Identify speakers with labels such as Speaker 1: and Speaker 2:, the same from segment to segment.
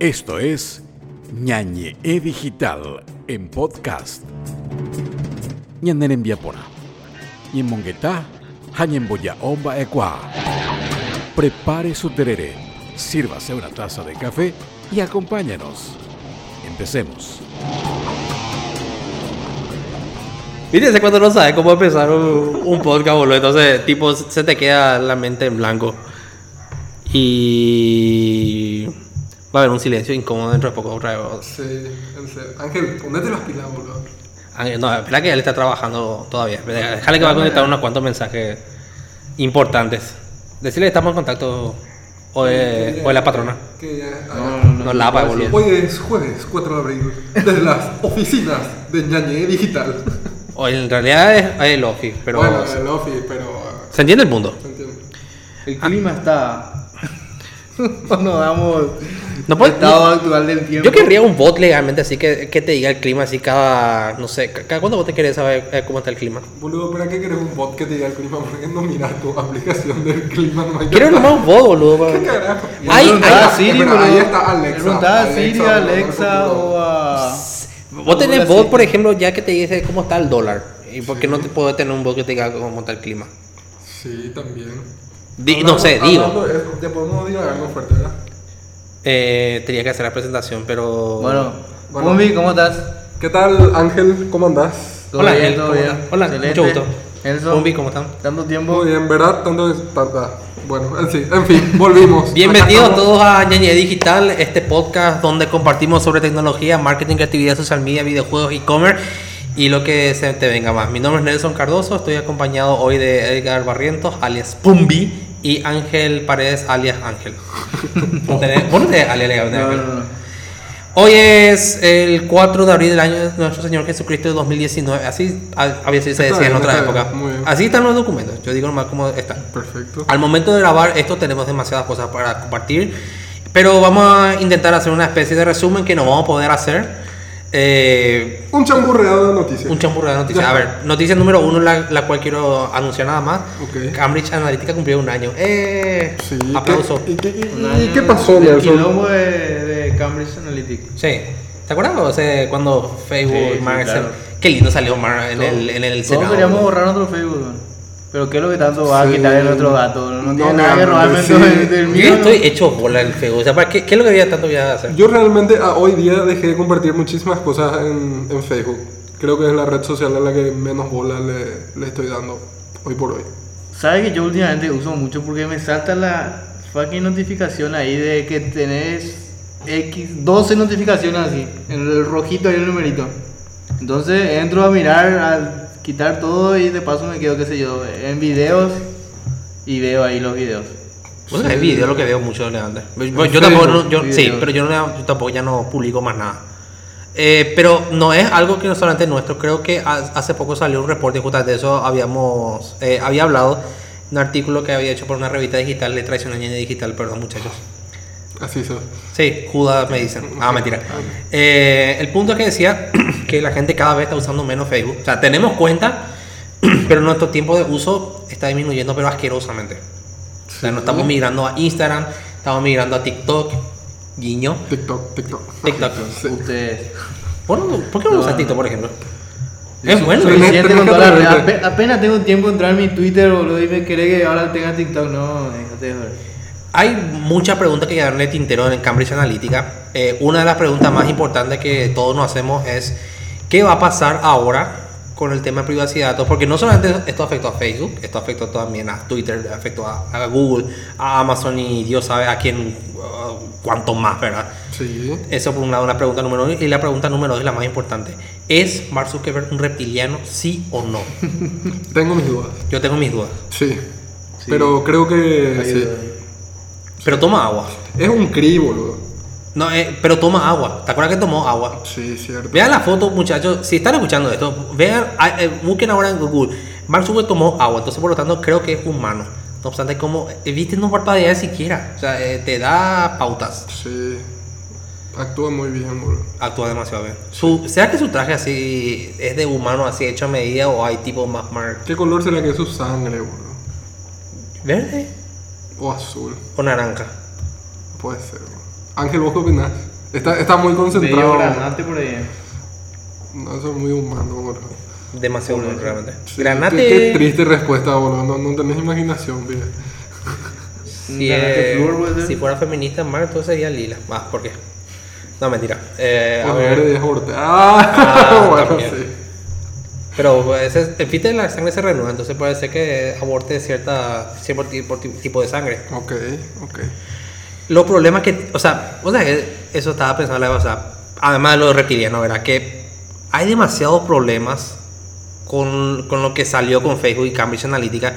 Speaker 1: Esto es Ñañe E Digital en podcast. Ñanden en Viapona. Y en Monguetá, Boya Omba Equa. Prepare su tereré, sírvase una taza de café y acompáñanos. Empecemos.
Speaker 2: Viste, cuando no sabes cómo empezar un, un podcast, boludo. Entonces, tipo, se te queda la mente en blanco. Y. Va a haber un silencio incómodo dentro de poco otra vez.
Speaker 3: Sí, en serio. Ángel, ponete las pilas, boludo.
Speaker 2: Ángel, No, espera que él está trabajando todavía. Déjale que va a contestar unos cuantos mensajes importantes. Decirle que estamos en contacto. O es, o es la patrona.
Speaker 3: Que ya-
Speaker 2: No la pa, boludo.
Speaker 3: Hoy es jueves 4 de abril, desde las oficinas de Ñañe Digital.
Speaker 2: O en realidad es, el office, pero.
Speaker 3: bueno, el office, pero.
Speaker 2: ¿Se entiende el mundo?
Speaker 3: ¿se entiende?
Speaker 4: El clima está. Nos damos
Speaker 2: No puede-
Speaker 4: estado actual del tiempo.
Speaker 2: Yo querría un bot legalmente así que, que te diga el clima así cada. No sé, ca- cada cuándo vos te querés saber eh, cómo está el clima.
Speaker 3: Boludo, ¿para qué querés un bot que te diga el clima? ¿Por qué no miras tu aplicación del clima? No hay
Speaker 2: Quiero nomás un bot, boludo.
Speaker 3: ¿Qué carajo?
Speaker 2: Ay,
Speaker 4: preguntaba
Speaker 2: ay,
Speaker 4: a Siri, boludo.
Speaker 3: ahí está Alexa.
Speaker 4: A Siri, Alexa o a.
Speaker 2: Vos tenés bot, por ejemplo, ya que te dice cómo está el dólar. ¿Y por qué no te puedo tener un bot que te diga cómo está el clima?
Speaker 3: Sí, también.
Speaker 2: Di- no sé, digo.
Speaker 3: hablando Ya podemos divagar algo fuerte, ¿verdad?
Speaker 2: Eh, tenía que hacer la presentación, pero.
Speaker 4: Bueno,
Speaker 3: Bueno.
Speaker 4: Pumbi, ¿cómo estás?
Speaker 3: ¿Qué tal, Ángel? ¿Cómo andás?
Speaker 4: ¿Todo
Speaker 2: Hola,
Speaker 4: bien?
Speaker 2: Ángel,
Speaker 4: ¿Todo
Speaker 2: ¿cómo
Speaker 4: bien?
Speaker 2: Hola,
Speaker 4: Excelente.
Speaker 2: mucho gusto.
Speaker 4: Enzo,
Speaker 2: Pumbi, ¿cómo están?
Speaker 4: tanto tiempo.
Speaker 3: Muy bien, ¿verdad? Tanto es tanta. Bueno, en sí, en fin, volvimos.
Speaker 2: Bienvenidos todos a Ñañe Digital, este podcast donde compartimos sobre tecnología, marketing, creatividad, social media, videojuegos, e-commerce y lo que se te venga más. Mi nombre es Nelson Cardoso, estoy acompañado hoy de Edgar Barrientos, alias Pumbi, y Ángel Paredes, alias Ángel. ¿No tenés- ¿Vos no tenés alias de
Speaker 4: No,
Speaker 2: Ángel?
Speaker 4: no, no.
Speaker 2: Hoy es el 4 de abril del año de nuestro Señor Jesucristo de 2019. Así a- a veces se decía en
Speaker 3: bien, bien,
Speaker 2: épocas.
Speaker 3: muy bien.
Speaker 2: Así están los documentos. Yo digo nomás cómo están.
Speaker 3: Perfecto.
Speaker 2: Al momento de grabar esto tenemos demasiadas cosas para compartir, pero vamos a intentar hacer una especie de resumen que no vamos a poder hacer. Eh,
Speaker 3: Un chamburreado de noticias.
Speaker 2: un champurrado de noticias.
Speaker 3: Ya.
Speaker 2: A ver, noticia número uno, la, la cual quiero anunciar nada más.
Speaker 3: Ok.
Speaker 2: Cambridge Analytica cumplió un año. ¡Eh!
Speaker 3: Sí,
Speaker 2: Aplauso.
Speaker 3: ¿qué- ¿Y qué, y-
Speaker 4: Un
Speaker 3: y
Speaker 4: año
Speaker 3: qué pasó,
Speaker 4: del
Speaker 3: Nelson?
Speaker 4: quilombo de, de Cambridge Analytica.
Speaker 2: Sí. ¿Te acuerdas? O sea, cuando Facebook
Speaker 4: Sí,
Speaker 2: y
Speaker 4: sí,
Speaker 2: Mark
Speaker 4: claro.
Speaker 2: Qué lindo salió Mark en el, en el
Speaker 4: Todos
Speaker 2: Senado.
Speaker 4: queríamos borrar nuestro Facebook, weón. Pero ¿qué es lo que tanto va a
Speaker 3: Sí.
Speaker 4: quitar de nuestro gato? No,
Speaker 3: No,
Speaker 4: tiene nada que robarme
Speaker 3: sí.
Speaker 4: del, del
Speaker 2: Yo
Speaker 4: mío.
Speaker 2: estoy hecho bola el Facebook. O sea, ¿para qué, ¿qué es lo que había tanto que hacer?
Speaker 3: Yo realmente a hoy día dejé de compartir muchísimas cosas en, en Facebook. Creo que es la red social a la que menos bola le, le estoy dando hoy por hoy.
Speaker 4: ¿Sabes que yo últimamente uso mucho porque me salta la fucking notificación ahí de que tenés X, 12 notificaciones así, en el rojito ahí el numerito. Entonces entro a mirar, a quitar todo y de paso me quedo, qué sé yo, en videos y veo ahí los videos.
Speaker 2: Bueno, es video lo que veo mucho de antes. Yo, yo tampoco, no- yo- sí, pero yo, no, yo tampoco ya no publico más nada. Eh, pero no es algo que no solamente nuestro. Creo que ha- hace poco salió un reporte justamente de eso. Habíamos, eh, había hablado un artículo que había hecho por una revista digital de Traición Añade Digital, perdón muchachos.
Speaker 3: Así se
Speaker 2: Sí, Judas me dicen. Ah, mentira. Eh, el punto es que decía que la gente cada vez está usando menos Facebook. O sea, tenemos cuenta, pero nuestro tiempo de uso está disminuyendo, pero asquerosamente. O sea, no estamos migrando a Instagram, estamos migrando a TikTok, guiño.
Speaker 3: TikTok, TikTok.
Speaker 2: TikTok.
Speaker 3: Sí.
Speaker 4: Ustedes.
Speaker 2: Bueno, ¿por qué no,
Speaker 4: No,
Speaker 2: usas. TikTok, por ejemplo? Es bueno.
Speaker 3: Sí.
Speaker 4: Ape- Apenas tengo tiempo de entrar en mi Twitter, boludo, y me cree que ahora tenga TikTok. No, déjate de joder.
Speaker 2: Hay muchas preguntas que quedaron en el tintero en Cambridge Analytica. Eh, una de las preguntas más importantes que todos nos hacemos es ¿qué va a pasar ahora con el tema de privacidad de datos? Porque no solamente esto afectó a Facebook, esto afectó también a Twitter, afectó a, a Google, a Amazon y Dios sabe a quién, uh, cuánto más, ¿verdad?
Speaker 3: Sí.
Speaker 2: Eso por un lado, una pregunta número uno. Y la pregunta número dos es la más importante. ¿Es Mark Zuckerberg un reptiliano, sí o no?
Speaker 3: Tengo mis dudas.
Speaker 2: Yo tengo mis dudas.
Speaker 3: Sí. Pero creo que sí.
Speaker 2: Pero toma agua.
Speaker 3: es un cri, boludo.
Speaker 2: No, eh, pero toma agua. ¿Te acuerdas que tomó agua?
Speaker 3: Sí, cierto.
Speaker 2: Vean la foto, muchachos. Si están escuchando esto, vean, eh, busquen ahora en Google. Mark Zuckerberg tomó agua, entonces por lo tanto creo que es humano. No obstante, como, eh, viste, no parpadea siquiera. O sea, eh, te da pautas.
Speaker 3: Sí. Actúa muy bien, boludo.
Speaker 2: Actúa demasiado bien. Su, ¿Será que su traje así es de humano, así hecho a medida, o hay tipo más Mark?
Speaker 3: ¿Qué color será que es su sangre, boludo?
Speaker 2: ¿Verde
Speaker 3: O azul.
Speaker 2: o naranja?
Speaker 3: Puede ser. Ángel, ¿vos qué opinás? Está, está muy
Speaker 4: Medio
Speaker 3: concentrado.
Speaker 4: granate por ahí.
Speaker 3: No, eso es muy humano, boludo.
Speaker 2: Demasiado bueno, realmente.
Speaker 3: Sí,
Speaker 2: Granate.
Speaker 3: Qué, qué triste respuesta, boludo. No, no tenés imaginación, pibe.
Speaker 2: Si, eh, si fuera feminista, Mar, entonces sería lila. Ah, ¿por qué? No, mentira. Eh, a ver.
Speaker 3: aborte. Ah,
Speaker 2: Ah,
Speaker 3: bueno,
Speaker 2: también.
Speaker 3: sí.
Speaker 2: Pero ese, el filtro de la sangre se renueva, entonces puede ser que aborte cierta, cierto tipo, tipo de sangre.
Speaker 3: Ok, ok.
Speaker 2: Los problemas que, o sea, o sea, que eso estaba pensando, o sea, además de lo reptiliano, ¿verdad? Que hay demasiados problemas con, con lo que salió con Facebook y Cambridge Analytica.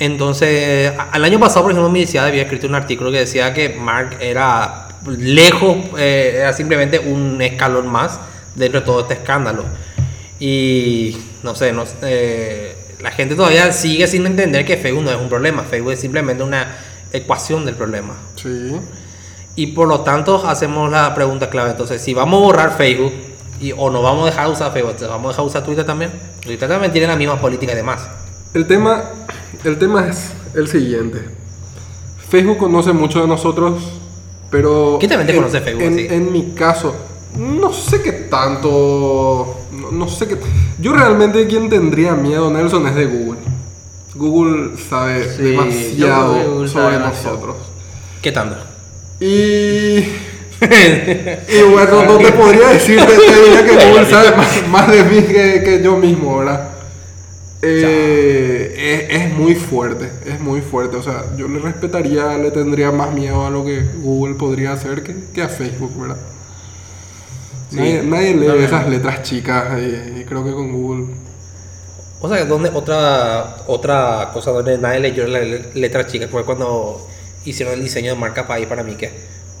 Speaker 2: Entonces, al año pasado, por ejemplo, mi universidad había escrito un artículo que decía que Mark era lejos, eh, era simplemente un escalón más dentro de todo este escándalo. Y no sé, no, eh, la gente todavía sigue sin entender que Facebook no es un problema, Facebook es simplemente una ecuación del problema.
Speaker 3: Sí.
Speaker 2: Y por lo tanto hacemos la pregunta clave. Entonces, si vamos a borrar Facebook y, o no vamos a dejar de usar Facebook, entonces, vamos a dejar de usar Twitter también. Twitter también tiene la misma política y demás.
Speaker 3: El tema, el tema es el siguiente. Facebook conoce mucho de nosotros, pero...
Speaker 2: ¿Quién también te
Speaker 3: en-
Speaker 2: conoce Facebook,
Speaker 3: En,
Speaker 2: sí?
Speaker 3: en mi caso, no sé qué tanto... No, no sé qué... Yo realmente quien tendría miedo, Nelson, es de Google. Google sabe
Speaker 4: Sí,
Speaker 3: demasiado
Speaker 4: sabe
Speaker 3: sobre
Speaker 4: demasiado.
Speaker 2: ¿Qué tanto?
Speaker 3: Y... Y bueno, no te podría decir, te, diría que Google sabe más, más de mí que, que yo mismo, ¿verdad? Eh, es, es muy fuerte, es muy fuerte. O sea, yo le respetaría, le tendría más miedo a lo que Google podría hacer que, que a Facebook, ¿verdad? Nadie, nadie lee esas letras chicas y, y creo que con Google.
Speaker 2: O sea, donde otra, otra cosa donde nadie leyó la le- letra chica fue cuando hicieron el diseño de marca país para mí. que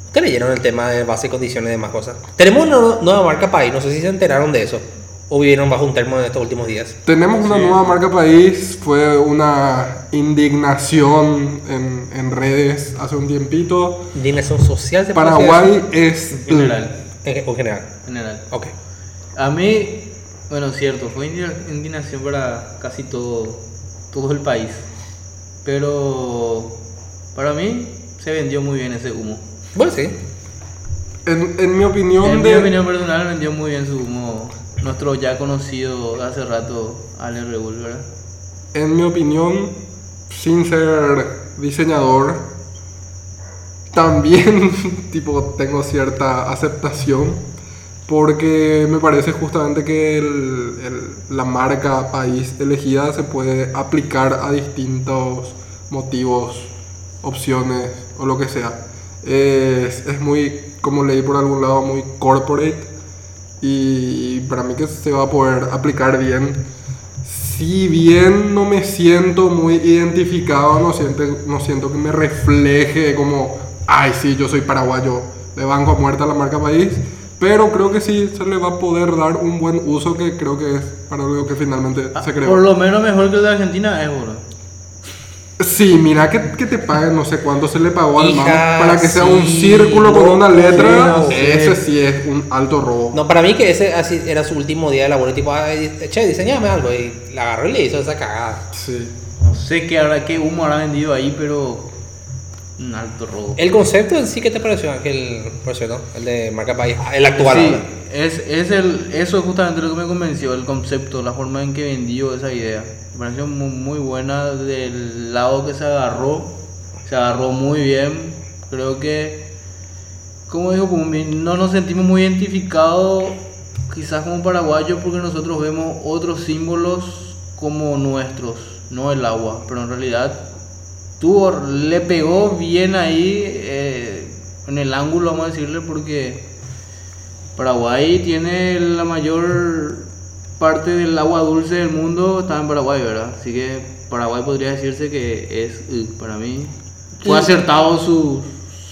Speaker 2: ¿Ustedes leyeron el tema de base y condiciones y demás cosas? Tenemos una nu- nueva marca país, no sé si se enteraron de eso o vivieron bajo un termo en estos últimos días.
Speaker 3: Tenemos una nueva marca país, fue una indignación en, en redes hace un tiempito.
Speaker 2: Indignación social, se puede decir
Speaker 3: Paraguay es...
Speaker 4: General.
Speaker 2: eso? En, en general.
Speaker 4: General.
Speaker 2: Ok.
Speaker 4: A mí, bueno, cierto, fue indigna- indignación para casi todo, todo el país. Pero para mí se vendió muy bien ese humo.
Speaker 2: Bueno, sí.
Speaker 3: En, en mi opinión,
Speaker 4: En mi opinión personal vendió muy bien su humo. Nuestro ya conocido hace rato Ale Rebull, ¿verdad?
Speaker 3: en mi opinión, sin ser diseñador, también tipo tengo cierta aceptación porque me parece justamente que el- el- la marca país elegida se puede aplicar a distintos motivos, opciones o lo que sea. Es, es muy, como leí por algún lado, muy corporate y para mí que se va a poder aplicar bien. Si bien no me siento muy identificado, no siento, no siento que me refleje como, ay, sí, yo soy paraguayo, de banco a muerta la marca país, pero creo que sí se le va a poder dar un buen uso que creo que es para lo que finalmente se creó.
Speaker 4: Ah, Por lo menos mejor que el de Argentina es, bro.
Speaker 3: Sí, mira que, que te paguen no sé cuánto se le pagó al man para que sea un círculo con una letra,
Speaker 2: sí, no sé.
Speaker 3: ese sí es un alto robo.
Speaker 2: No, para mí que ese así era su último día de labor. y Tipo, "Ay, che, diseñame algo. Y la agarró y le hizo esa cagada.
Speaker 3: Sí.
Speaker 4: No sé qué, habrá, qué humo habrá vendido ahí, pero un alto robo.
Speaker 2: El concepto en sí, ¿qué te pareció, Ángel? Por cierto, el de marca país, el actual.
Speaker 4: Sí. Es, es el, eso es justamente lo que me convenció, el concepto, la forma en que vendió esa idea. Me pareció muy, buena del lado que se agarró. Se agarró muy bien. Creo que, como dijo Pumbi, no nos sentimos muy identificados quizás como paraguayos porque nosotros vemos otros símbolos como nuestros, no el agua. Pero en realidad tuvo, le pegó bien ahí eh, en el ángulo, vamos a decirle, porque Paraguay tiene la mayor parte del agua dulce del mundo, está en Paraguay, ¿verdad? Así que Paraguay podría decirse que es, eh, para mí, fue acertado su,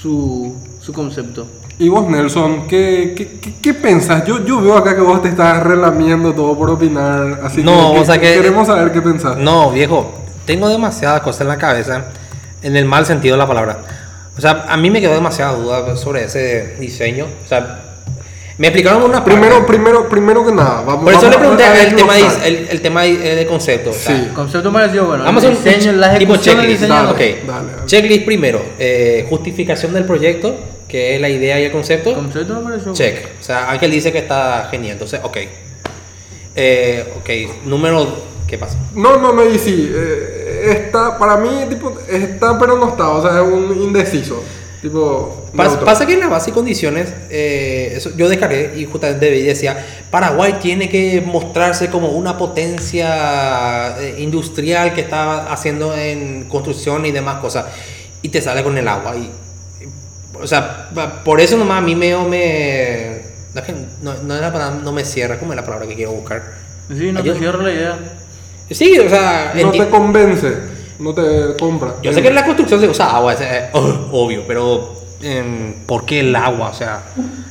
Speaker 4: su, su concepto.
Speaker 3: Y vos, Nelson, ¿qué, qué, qué, qué pensás? Yo, yo veo acá que vos te estás relamiendo todo por opinar, así
Speaker 2: No,
Speaker 3: que,
Speaker 2: o sea que-
Speaker 3: queremos saber qué pensás.
Speaker 2: No, viejo, tengo demasiadas cosas en la cabeza, en el mal sentido de la palabra. O sea, a mí me quedó demasiada duda sobre ese diseño. O sea, me explicaron una
Speaker 3: Primero, primero, primero que nada, vamos
Speaker 2: Por eso
Speaker 3: vamos
Speaker 2: le pregunté
Speaker 3: a
Speaker 2: el tema, de, el, el tema de, de concepto. o sea,
Speaker 3: Sí.
Speaker 4: El concepto me pareció bueno.
Speaker 2: Vamos a hacer un
Speaker 4: diseño, la
Speaker 2: tipo checklist.
Speaker 4: diseño.
Speaker 3: Dale.
Speaker 2: ok.
Speaker 3: dale.
Speaker 2: Checklist primero. eh, justificación del proyecto, que es la idea y el concepto.
Speaker 4: Concepto me pareció.
Speaker 2: Check. O sea, Ángel dice que está genial. Entonces, ok. Eh, ok, número. ¿Qué pasa?
Speaker 3: No, no, no, y sí. eh, está, para mí, tipo, está, pero no está. O sea, es un indeciso. Tipo.
Speaker 2: Pas-
Speaker 3: neutro.
Speaker 2: pasa que en las bases y condiciones, eh, eso, yo descargué y justamente decía, Paraguay tiene que mostrarse como una potencia eh, industrial que está haciendo en construcción y demás cosas. Y te sale con el agua. Y, o sea, por eso nomás a mí me... me no, es que no, no es la palabra- no me cierra, como es la palabra que quiero buscar.
Speaker 4: Sí, no te cierro la idea.
Speaker 2: Sí, o sea...
Speaker 3: No te convence. No te compra.
Speaker 2: Yo sé que en la construcción se usa agua, es, eh, obvio, pero em, ¿por qué el agua? O sea,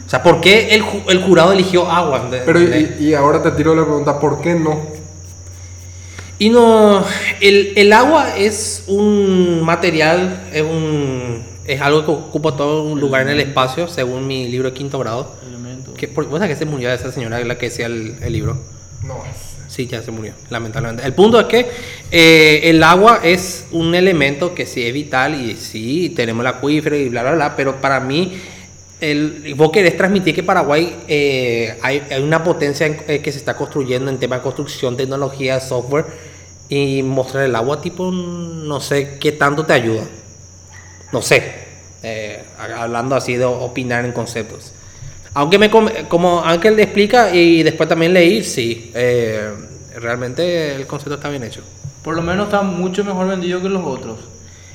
Speaker 2: o sea ¿por qué el, ju- el jurado eligió agua? De-
Speaker 3: Pero
Speaker 2: de-
Speaker 3: y, y ahora te tiro la pregunta, ¿por qué no?
Speaker 2: y no, el, el agua es un material, es, un, es algo que ocupa todo un lugar en el espacio, según mi libro de quinto grado.
Speaker 4: Elemento.
Speaker 2: Que, por, ¿Vos sabés que se murió esa señora la que decía el, el libro?
Speaker 3: No.
Speaker 2: Sí, ya se murió, lamentablemente. El punto es que eh, el agua es un elemento que sí es vital y sí, tenemos el acuífero y bla, bla, bla, pero para mí, el, vos querés transmitir que Paraguay eh, hay, una potencia en- eh, que se está construyendo en tema de construcción, tecnología, software y mostrar el agua, tipo, no sé qué tanto te ayuda. No sé, hablando así de opinar en conceptos. Aunque me com- como Ángel le explica y después también leí, sí, eh, realmente el concepto está bien hecho.
Speaker 4: Por lo menos está mucho mejor vendido que los otros.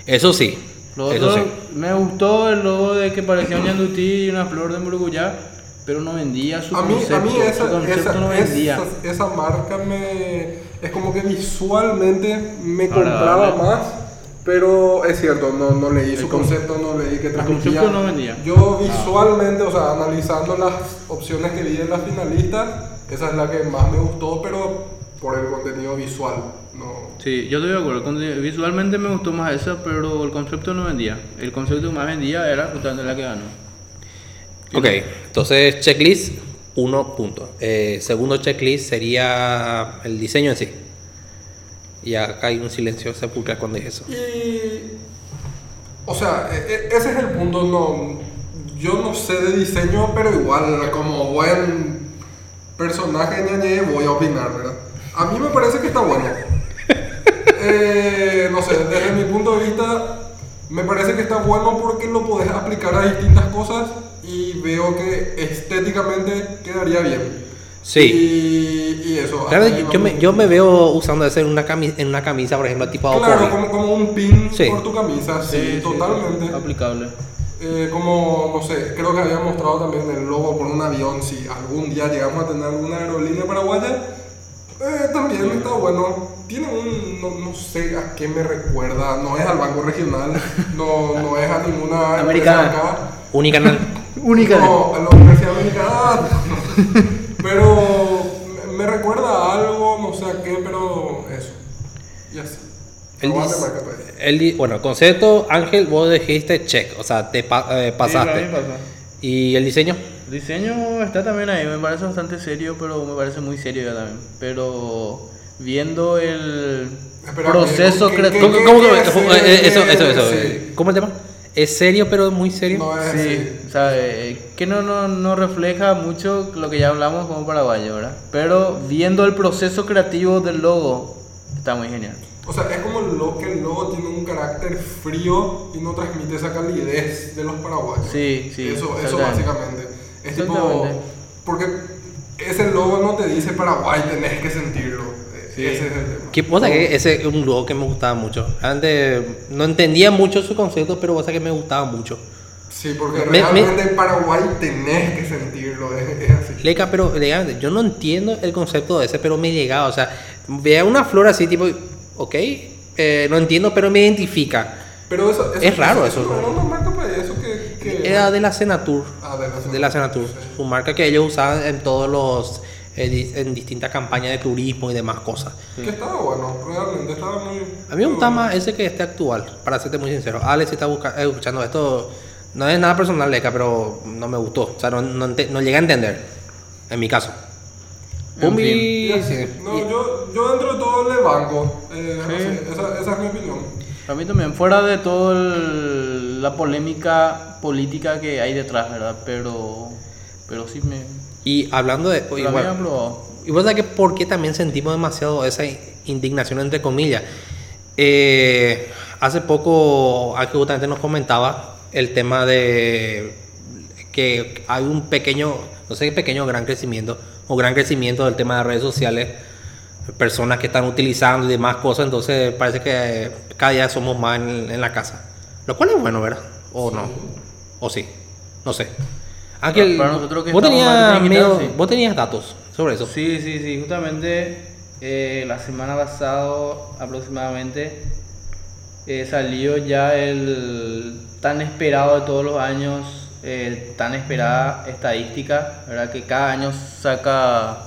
Speaker 2: Eso sí,
Speaker 4: Los
Speaker 2: eso
Speaker 4: otros,
Speaker 2: sí.
Speaker 4: me gustó el logo de que parecía un yandutí y una flor de muruguyá, pero no vendía su
Speaker 3: A mí,
Speaker 4: concepto.
Speaker 3: a mí esa,
Speaker 4: concepto
Speaker 3: esa,
Speaker 4: no vendía.
Speaker 3: esa, esa marca me... Es como que visualmente me compraba más, pero es cierto, no, no leí su
Speaker 4: El con-
Speaker 3: concepto, no leí que transmitía.
Speaker 4: concepto no vendía.
Speaker 3: Yo visualmente, o sea, analizando las opciones que vi de las finalistas, esa es la que más me gustó, pero por el contenido visual, no...
Speaker 4: Sí, yo estoy de acuerdo. Visualmente me gustó más esa, pero el concepto no vendía. El concepto que más vendía era justamente la que ganó.
Speaker 2: Ok, entonces checklist, uno punto. Eh, segundo checklist sería el diseño en sí. Y acá hay un silencio sepulcral cuando dije eso.
Speaker 3: Y. O sea, e- e- ese es el punto. No, yo no sé de diseño, pero igual, como buen personaje ñañe, voy a opinar, ¿verdad? A mí me parece que está bueno. Eh, no sé, desde mi punto de vista, me parece que está bueno porque lo podés aplicar a distintas cosas y veo que estéticamente quedaría bien.
Speaker 2: Sí.
Speaker 3: Y, y eso.
Speaker 2: Yo, yo me, yo me veo usando eso en una, camisa, en una camisa, por ejemplo, tipo
Speaker 3: Claro, como, como un pin
Speaker 2: Sí.
Speaker 3: por tu camisa, sí, totalmente.
Speaker 4: Aplicable.
Speaker 3: Eh, como, no sé, creo que había mostrado también el logo con un avión. Si algún día llegamos a tener alguna aerolínea paraguaya, eh, también está bueno. Tiene un, no, no sé a qué me recuerda, no es al Banco Regional, no, no es a ninguna
Speaker 4: Americana.
Speaker 3: empresa acá.
Speaker 2: Unicanal.
Speaker 4: Única.
Speaker 3: No, a la Universidad Americana. pero me- me recuerda a algo, no sé a qué, pero eso. Y así.
Speaker 2: El,
Speaker 3: Aguante,
Speaker 2: dis-
Speaker 3: marca, pues.
Speaker 2: el di- bueno, concepto, Ángel, vos dijiste check, o sea, te pa- eh, pasaste.
Speaker 4: Sí, pasa.
Speaker 2: ¿Y el diseño?
Speaker 4: El diseño está también ahí, me parece bastante serio, pero me parece muy serio ya también. Pero viendo el
Speaker 3: Espera,
Speaker 4: proceso
Speaker 3: ¿qué-
Speaker 4: creativo.
Speaker 3: qué-
Speaker 2: ¿Cómo, cómo
Speaker 3: qué-
Speaker 2: eh, eso, eso, eso.
Speaker 3: sí.
Speaker 2: ¿Cómo el tema? ¿Es serio pero muy serio?
Speaker 3: No es
Speaker 4: Sí, o sea, eh, que no, no, no refleja mucho lo que ya hablamos como paraguayo, ¿verdad? Pero viendo el proceso creativo del logo, está muy genial.
Speaker 3: O sea, es como el lo- que el logo tiene un carácter frío y no transmite esa calidez de los paraguayos.
Speaker 4: Sí, sí,
Speaker 3: Eso, eso básicamente. Es tipo. Porque ese logo no te dice Paraguay, tenés que sentirlo.
Speaker 4: Sí.
Speaker 3: Ese es el tema.
Speaker 2: Que, que ese es un logo que me gustaba mucho. Antes no entendía mucho su concepto, pero sabés que me gustaba mucho.
Speaker 3: Sí, porque
Speaker 2: Me- me-
Speaker 3: realmente en Paraguay tenés que sentirlo. Es, es así.
Speaker 2: Leca, pero legalmente, yo no entiendo el concepto de ese, pero me llegaba. O sea, vea una flor así, tipo, ok, eh, no entiendo, pero me identifica.
Speaker 3: Pero eso, eso-
Speaker 2: Es raro eso.
Speaker 3: No era una marca para eso que. que
Speaker 2: Era de la Senatur.
Speaker 3: Ah, de la Senatur.
Speaker 2: De la Senatur.
Speaker 3: Sí.
Speaker 2: Su marca que ellos usaban en todos los. En distintas campañas de turismo y demás cosas.
Speaker 3: Que estaba bueno, realmente estaba muy.
Speaker 2: A mí me gusta más ese que este actual, para serte muy sincero. Alex, si está busca- eh, escuchando esto, no es nada personal, Leca, pero no me gustó. O sea, no, no, ente- no llegué a entender. En mi caso.
Speaker 4: En
Speaker 3: así.
Speaker 2: sí.
Speaker 3: No, yo, yo dentro de todo le banco. Eh,
Speaker 4: Sí.
Speaker 3: así, esa, esa es mi opinión.
Speaker 4: Para mí también, fuera de toda la polémica política que hay detrás, ¿verdad? Pero, pero sí me...
Speaker 2: Y hablando de...
Speaker 4: Pero
Speaker 2: Igual, y sabés que por qué también sentimos demasiado esa indignación entre comillas. Eh, hace poco, aquí justamente nos comentaba el tema de que hay un pequeño, no sé qué pequeño gran crecimiento, o gran crecimiento del tema de redes sociales, personas que están utilizando y demás cosas, entonces parece que cada día somos más en, en la casa. Lo cual es bueno, ¿verdad? O no. O sí. No sé. Ángel,
Speaker 4: Para nosotros que
Speaker 2: vos, tenías medio-
Speaker 4: sí.
Speaker 2: vos tenías datos sobre eso.
Speaker 4: Sí, sí, sí, justamente eh, la semana pasada aproximadamente eh, salió ya el tan esperado de todos los años, eh, tan esperada estadística, ¿verdad? Que cada año saca,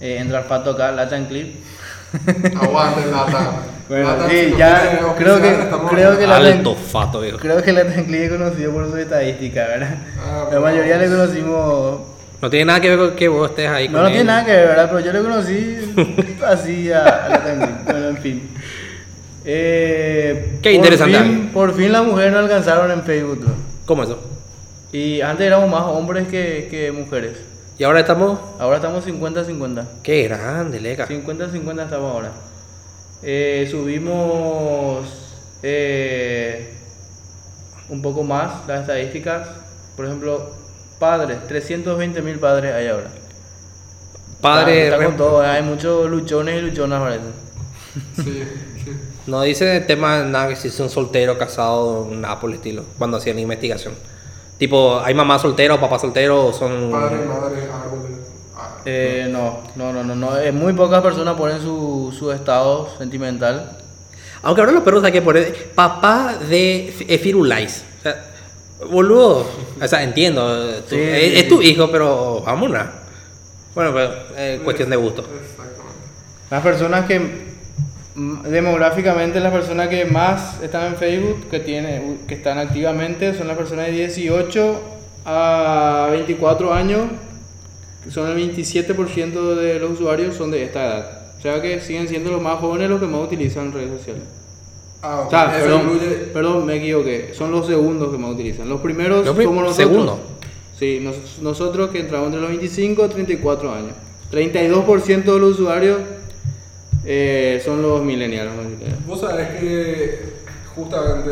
Speaker 4: eh, entra al pato acá, Latin Clip.
Speaker 3: Aguante, lata.
Speaker 4: Bueno, sí, ya creo que- creo que la-
Speaker 2: Alto fato, viejo.
Speaker 4: Creo que Latin Clip es conocido por su estadística, ¿verdad?
Speaker 3: Ah,
Speaker 4: La mayoría le conocimos
Speaker 2: No tiene nada que ver con que vos estés ahí
Speaker 4: No,
Speaker 2: con
Speaker 4: no
Speaker 2: él.
Speaker 4: tiene nada que ver, ¿verdad? Pero yo le conocí así a, a la. Bueno, en fin. Eh,
Speaker 2: Qué
Speaker 4: por
Speaker 2: interesante,
Speaker 4: fin-
Speaker 2: Ángel.
Speaker 4: por fin las mujeres nos alcanzaron en Facebook. ¿no?
Speaker 2: ¿Cómo eso?
Speaker 4: Y antes éramos más hombres que, que mujeres.
Speaker 2: Y ahora estamos.
Speaker 4: Ahora estamos 50-50.
Speaker 2: Qué grande, leca.
Speaker 4: 50-50 estamos ahora. Eh, subimos eh, un poco más las estadísticas. Por ejemplo, padres, 320 mil padres hay ahora.
Speaker 2: Padre,
Speaker 4: Está, con todo, hay muchos luchones y luchonas parece.
Speaker 3: Sí, sí.
Speaker 2: no dice el tema nada que si son soltero, casado, nada por el estilo, cuando hacían investigación. Tipo, ¿hay mamá soltera o papá soltero o son.
Speaker 3: Padre, madre. Ah,
Speaker 4: Eh, no, no, no, no, no. eh, muy pocas personas ponen su, su estado sentimental.
Speaker 2: Aunque ahora los perros hay que poner papá de F- eh, Firulais. O sea, boludo. O sea, entiendo. tú-
Speaker 4: Sí,
Speaker 2: es,
Speaker 4: sí,
Speaker 2: es tu hijo, pero vámonos. Bueno, pero eh, cuestión de gusto.
Speaker 3: Exactamente.
Speaker 4: Las personas que mm, demográficamente las personas que más están en Facebook, que tiene, que están activamente, son las personas de 18 a 24 años, son el 27% de los usuarios son de esta edad. O sea que siguen siendo los más jóvenes los que más utilizan redes sociales.
Speaker 3: Ah, ok.
Speaker 4: O sea,
Speaker 3: Eso
Speaker 4: perdón,
Speaker 3: incluye.
Speaker 4: perdón, me equivoqué. Son los segundos que más utilizan. Los primeros
Speaker 2: Los pri-
Speaker 4: somos nosotros.
Speaker 2: segundo.
Speaker 4: Sí, nos- nosotros que entramos entre los 25 y 34 años. 32% de los usuarios eh, son los millennials.
Speaker 3: Vos sabés que justamente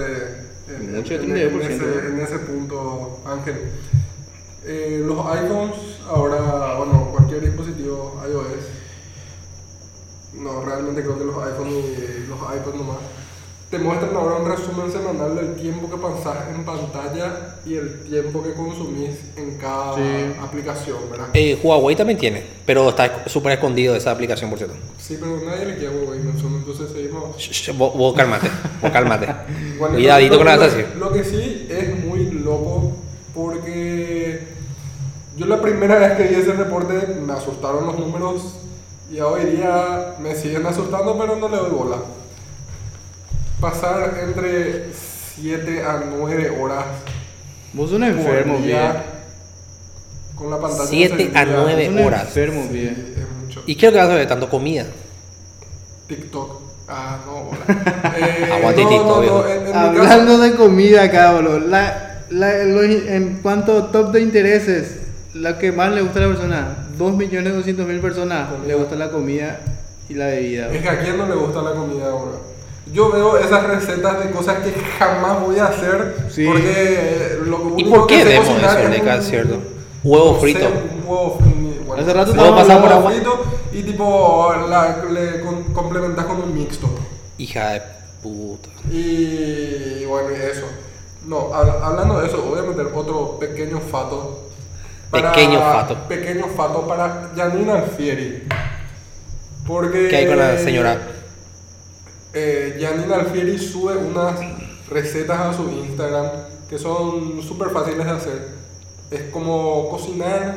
Speaker 3: en,
Speaker 4: Mucho,
Speaker 3: en-
Speaker 4: 32%.
Speaker 3: en ese, en ese punto, Ángel, eh, los iPhones, ahora, bueno, cualquier dispositivo iOS, no, realmente creo que los iPhones y los iPods nomás, te muestran ahora un resumen semanal del tiempo que pasás en pantalla y el tiempo que consumís en cada
Speaker 4: Sí.
Speaker 3: aplicación, ¿verdad?
Speaker 2: Eh, Huawei también tiene, pero está súper escondido esa aplicación, por cierto.
Speaker 3: Sí, pero nadie le quiere Huawei, ¿no? entonces seguimos...
Speaker 2: Sh- Vos, vos cálmate, vos cálmate.
Speaker 3: Bueno,
Speaker 2: Cuidadito con la así.
Speaker 3: Lo que sí es muy loco porque yo la primera vez que vi ese reporte me asustaron los números y hoy día me siguen asustando pero no le doy bola. Pasar entre 7 a 9 horas
Speaker 4: Vos sos enfermo,
Speaker 3: día
Speaker 4: bien.
Speaker 3: con la pantalla
Speaker 2: Siete a
Speaker 3: encendida,
Speaker 2: nueve.
Speaker 4: Vos sos un
Speaker 2: horas.
Speaker 4: enfermo,
Speaker 3: sí,
Speaker 4: bien.
Speaker 3: es.
Speaker 2: ¿Y qué es lo que vas a ver? Tanto comida.
Speaker 3: TikTok. Ah, no, bola. Eh,
Speaker 2: Aguante
Speaker 3: no,
Speaker 2: TikTok,
Speaker 3: no, no, en- en mi caso-
Speaker 4: Hablando de comida boludo. La, la- lo- en cuanto a top de intereses, la que más le gusta a la persona, 2.200.000 personas le gusta la comida y la bebida.
Speaker 3: Es que a quién no le gusta la comida ahora. Yo veo esas recetas de cosas que jamás voy a hacer
Speaker 4: Sí.
Speaker 3: porque eh, lo
Speaker 2: ¿Y
Speaker 3: único
Speaker 2: por
Speaker 3: que
Speaker 2: qué
Speaker 3: sé
Speaker 2: vemos
Speaker 3: cocinar
Speaker 2: eso,
Speaker 3: un-
Speaker 2: cierto? Huevo
Speaker 3: no sé,
Speaker 2: frito.
Speaker 3: un huevo. Bueno,
Speaker 4: Hace rato
Speaker 3: huevo
Speaker 2: por agua.
Speaker 3: frito y tipo la, le con- complementas con un mixto.
Speaker 2: Hija de puta.
Speaker 3: Y bueno, y eso. No, hab- hablando de eso, voy a meter otro pequeño fato.
Speaker 2: Pequeño fato.
Speaker 3: Pequeño fato para Janina Alfieri. Porque.
Speaker 2: ¿Qué hay con la señora?
Speaker 3: Eh, Janina Alfieri sube unas recetas a su Instagram que son súper fáciles de hacer. Es como cocinar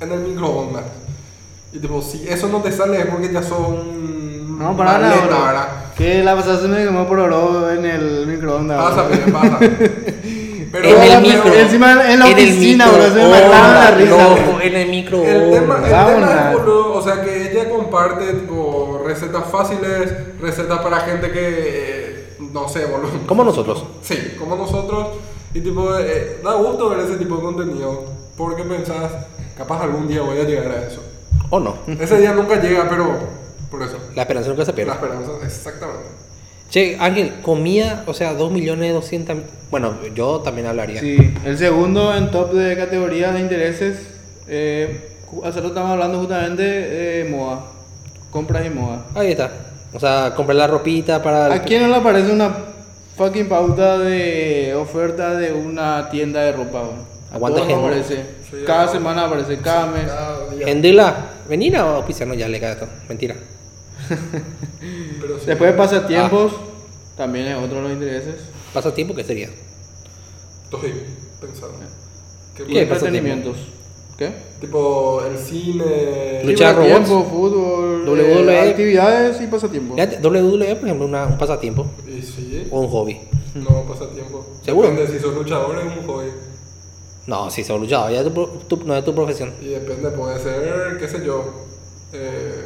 Speaker 3: en el microondas. Y tipo, si eso no te sale es porque ya son.
Speaker 4: No, para nada. Que la pasada se me quemó por oro en el microondas.
Speaker 3: Pasa, pibe, pasa. Pero,
Speaker 2: en el
Speaker 4: pero
Speaker 2: micro.
Speaker 4: encima en la
Speaker 2: el
Speaker 4: oficina, bro, se me la risa,
Speaker 2: loco, en el micro.
Speaker 3: El tema, el tema es, boludo, o sea, que ella comparte tipo, recetas fáciles, recetas para gente que eh, no sé, boludo.
Speaker 2: Como nosotros.
Speaker 3: Sí, como nosotros. Y tipo, eh, da gusto ver ese tipo de contenido. Porque pensás, capaz algún día voy a llegar a eso.
Speaker 2: ¿O no?
Speaker 3: Ese día nunca llega, pero por eso.
Speaker 2: La esperanza nunca se
Speaker 3: La
Speaker 2: pierde.
Speaker 3: esperanza, exactamente.
Speaker 2: Che, Ángel, comida, o sea, 2 millones 200 Bueno, yo también hablaría.
Speaker 4: Sí, el segundo en top de categorías de intereses. Eh, hace rato estamos hablando justamente de moda. Compras y moda.
Speaker 2: Ahí está. O sea, comprar la ropita para.
Speaker 4: ¿A quién no le aparece una fucking pauta de oferta de una tienda de ropa? A
Speaker 2: Aguanta gente.
Speaker 4: aparece.
Speaker 3: Sí,
Speaker 4: Cada
Speaker 3: ya.
Speaker 4: semana aparece, cada mes.
Speaker 2: Gendila, venir a auspiciarnos ya le cae esto. Mentira.
Speaker 3: Pero sí.
Speaker 4: Después de pasatiempos,
Speaker 2: Ah.
Speaker 4: también es otro de los intereses.
Speaker 2: ¿Pasatiempo qué sería?
Speaker 3: Estoy pensando. ¿Qué,
Speaker 2: ¿Qué?
Speaker 4: Y entretenimientos. ¿Qué?
Speaker 3: Tipo el cine.
Speaker 2: Luchar
Speaker 4: Sí,
Speaker 2: robots.
Speaker 4: pasatiempo, fútbol,
Speaker 2: WWE.
Speaker 4: eh, actividades y pasatiempos.
Speaker 2: WWE, por ejemplo, una- un pasatiempo
Speaker 3: Y sí.
Speaker 2: o un hobby.
Speaker 3: No, pasatiempo.
Speaker 2: ¿Seguro?
Speaker 3: Depende si sos luchador es un hobby.
Speaker 2: No, si sos luchador, ya es tu, pro- tu- no es tu profesión.
Speaker 3: Y depende, puede ser, qué sé yo, eh,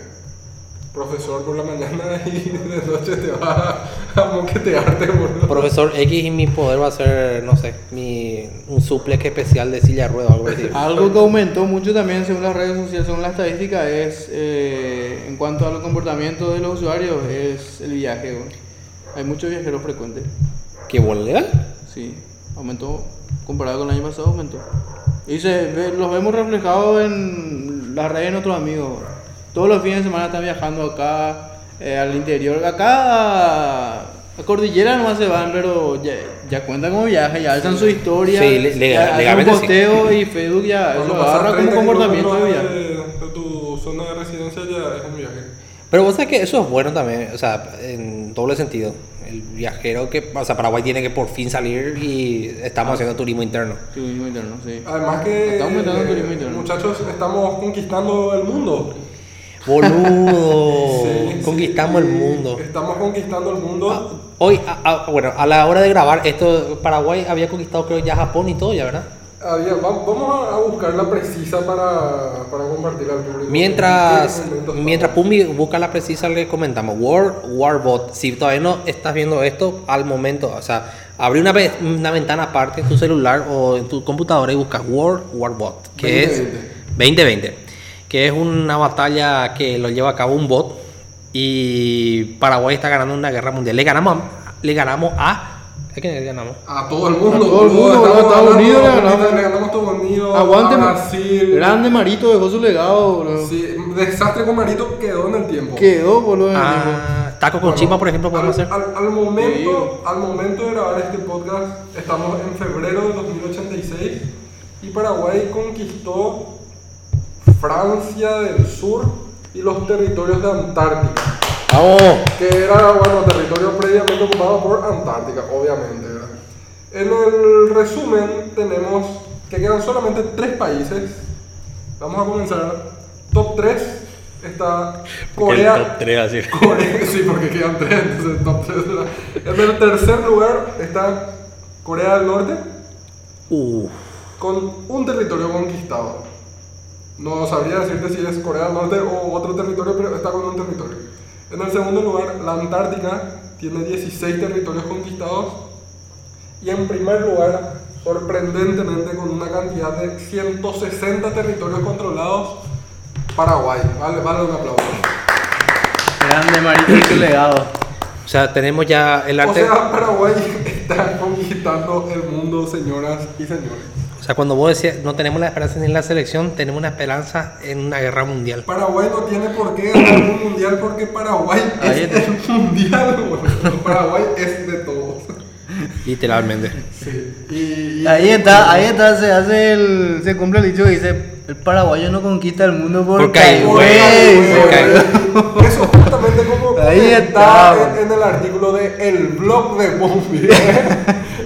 Speaker 3: profesor por la mañana y de noche te va a moquetearte, boludo.
Speaker 2: Profesor X y mi poder va a ser, no sé, mi, un suplex especial de silla o algo así.
Speaker 4: Algo que aumentó mucho también según las redes sociales, según la estadística, es eh, en cuanto a los comportamientos de los usuarios, es el viaje. güey. Hay muchos viajeros frecuentes.
Speaker 2: ¿Qué legal?
Speaker 4: Sí, aumentó, comparado con el año pasado, aumentó. Y se ve- los vemos reflejados en las redes de nuestros amigos. Todos los fines de semana están viajando acá, eh, al interior. Acá a Cordillera nomás se van, pero ya, ya cuentan como viaje, ya alzan su historia.
Speaker 2: Sí, le- legal-
Speaker 4: ya hacen un
Speaker 2: legalmente sí.
Speaker 4: posteo y Facebook ya
Speaker 3: Cuando
Speaker 4: eso agarra como
Speaker 3: 30
Speaker 4: comportamiento de viaje.
Speaker 3: de, tu zona de residencia ya es un viaje.
Speaker 2: Pero vos sabés que eso es bueno también, o sea, en doble sentido. El viajero que, o sea, Paraguay tiene que por fin salir y estamos haciendo turismo interno.
Speaker 4: Turismo interno, sí.
Speaker 3: Además que,
Speaker 4: el
Speaker 3: eh,
Speaker 4: turismo interno.
Speaker 3: muchachos, estamos conquistando el mundo.
Speaker 2: Boludo,
Speaker 3: Sí,
Speaker 2: conquistamos
Speaker 3: sí,
Speaker 2: el mundo.
Speaker 3: Estamos conquistando el mundo.
Speaker 2: Hoy, a- a- bueno, a la hora de grabar esto, Paraguay había conquistado creo ya Japón y todo ya, ¿verdad?
Speaker 3: Había- va- vamos a buscar la precisa para, para compartir al público.
Speaker 2: Mientras,
Speaker 3: ¿En qué momento
Speaker 2: mientras? Pumbi busca la precisa, le comentamos. World Warbot, si todavía no estás viendo esto, al momento, o sea, abre una, una ventana aparte en tu celular o en tu computadora y buscas World Warbot, que es 2020, que es una batalla que lo lleva a cabo un bot y Paraguay está ganando una guerra mundial. Le ganamos, a- le ganamos a. ¿A quién le ganamos?
Speaker 3: A todo el mundo.
Speaker 4: A todo el mundo,
Speaker 3: estamos
Speaker 4: a Estados Unidos le ganamos.
Speaker 3: Le ganamos a Estados Unidos.
Speaker 4: Aguante,
Speaker 3: Brasil.
Speaker 4: Grande Marito dejó su legado, boludo.
Speaker 3: Sí, desastre con Marito quedó en el tiempo.
Speaker 4: Quedó, boludo. en el tiempo.
Speaker 2: Ah, taco con
Speaker 3: Bueno,
Speaker 2: chima, por ejemplo, podemos
Speaker 3: al,
Speaker 2: hacer.
Speaker 3: Al, al momento, al momento de grabar este podcast, estamos en febrero de 2086 y Paraguay conquistó Francia del Sur y los territorios de Antártica,
Speaker 2: ¡Vamos!
Speaker 3: que era, bueno, territorio previamente ocupado por Antártica, obviamente. ¿verdad? En el resumen tenemos que quedan solamente tres países. Vamos a comenzar. Top 3 está Corea.
Speaker 2: 3 así.
Speaker 3: Corea, sí, porque quedan tres, entonces top tres era- En el tercer lugar está Corea del Norte,
Speaker 2: Uh,
Speaker 3: con un territorio conquistado. No sabría decirte si es Corea del Norte o otro territorio, pero está con un territorio. En el segundo lugar, la Antártica tiene 16 territorios conquistados. Y en primer lugar, sorprendentemente, con una cantidad de 160 territorios controlados, Paraguay. Vale, vale un aplauso.
Speaker 4: Grande Marito y su legado.
Speaker 2: o sea, tenemos ya el
Speaker 3: O
Speaker 2: arte.
Speaker 3: sea, Paraguay está conquistando el mundo, señoras y señores.
Speaker 2: O sea, cuando vos decías no tenemos la esperanza en la selección, tenemos una esperanza en una guerra mundial.
Speaker 3: Paraguay no tiene por qué ganar un mundial porque Paraguay
Speaker 4: Ahí
Speaker 3: es el mundial. boludo. Paraguay es de todos.
Speaker 2: Literalmente.
Speaker 3: Sí. Y, y-
Speaker 4: Ahí está, ahí está, se hace el. Se cumple el dicho que dice: el paraguayo no conquista el mundo por
Speaker 2: Porque hay.
Speaker 3: Eso justamente como
Speaker 4: Ahí
Speaker 3: está
Speaker 4: está.
Speaker 3: en, en el artículo de El blog de Bombi.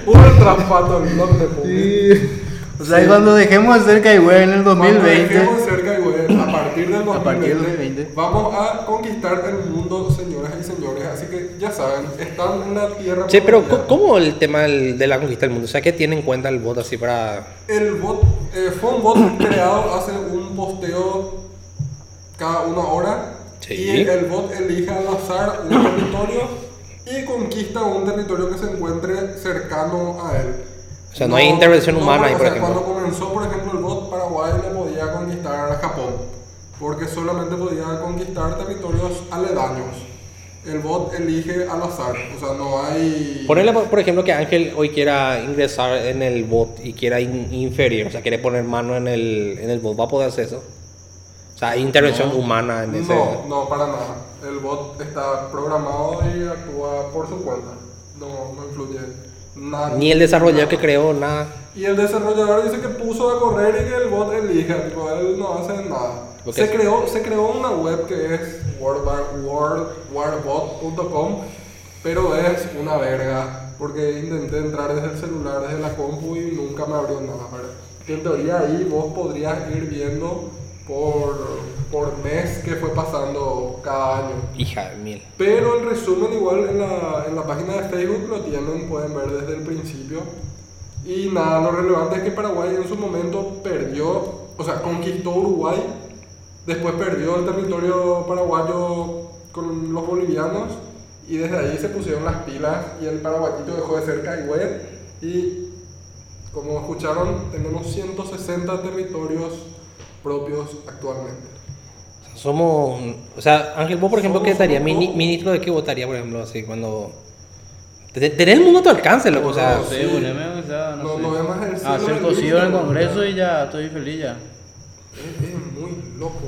Speaker 3: Ultra fato el blog de Bombi.
Speaker 4: O sea, cuando dejemos de ser Caigüe en el
Speaker 3: Cuando
Speaker 4: 2020.
Speaker 3: dejemos cerca, güey, a partir del 2020,
Speaker 4: A partir del 2020.
Speaker 3: vamos a conquistar el mundo, señoras y señores. Así que ya saben, están en la tierra.
Speaker 2: Che, pero. ¿cómo- ¿cómo el tema del- de la conquista del mundo? O sea, ¿qué tiene en cuenta el voto así para...?
Speaker 3: El bot eh, fue un bot creado, hace un posteo cada una hora.
Speaker 2: Sí.
Speaker 3: Y el bot elige al azar un territorio y conquista un territorio que se encuentre cercano a él.
Speaker 2: O sea, no hay intervención humana ahí,
Speaker 3: o
Speaker 2: por
Speaker 3: sea,
Speaker 2: ejemplo.
Speaker 3: Cuando comenzó, por ejemplo, el bot, Paraguay le podía conquistar a Japón, porque solamente podía conquistar territorios aledaños. El bot elige al azar, o sea, no hay...
Speaker 2: Ponele, por ejemplo, que Ángel hoy quiera ingresar en el bot y quiera in- inferir, o sea, quiere poner mano en el, en el bot, ¿va a poder hacer eso? O sea, hay intervención humana en ese...
Speaker 3: No, no, para nada. El bot está programado y actúa por su cuenta. No, no influye nada.
Speaker 2: Ni el desarrollador que creó, nada.
Speaker 3: Y el desarrollador dice que puso a correr y que el bot elija, tipo, él no hace nada. Se creó, se creó una web que es world- worldwarbot.com, pero es una verga, porque intenté entrar desde el celular, desde la compu y nunca me abrió nada, ¿verdad? Que en teoría ahí vos podrías ir viendo por, por mes que fue pasando cada año.
Speaker 2: Hija de mil.
Speaker 3: Pero el resumen igual en la, en la página de Facebook lo tienen, pueden ver desde el principio. Y nada, lo relevante es que Paraguay en su momento perdió, o sea, conquistó Uruguay, después perdió el territorio paraguayo con los bolivianos y desde ahí se pusieron las pilas y el paraguayito dejó de ser Caigüe y como escucharon tenemos 160 territorios propios actualmente.
Speaker 2: O sea, somos... O sea, Ángel, vos, por ejemplo, ¿qué estaría? Mini- ¿Ministro de qué votaría, por ejemplo, así, cuando... Te- Tenés el mundo a tu alcance, loco, o sea...
Speaker 3: No,
Speaker 4: Sí,
Speaker 3: Sí.
Speaker 4: poneme, o sea, no,
Speaker 3: No-
Speaker 4: sé.
Speaker 3: no es más el cielo
Speaker 4: Hacer
Speaker 3: del
Speaker 4: cocido en el Congreso y ya estoy feliz ya.
Speaker 3: Es, es muy loco.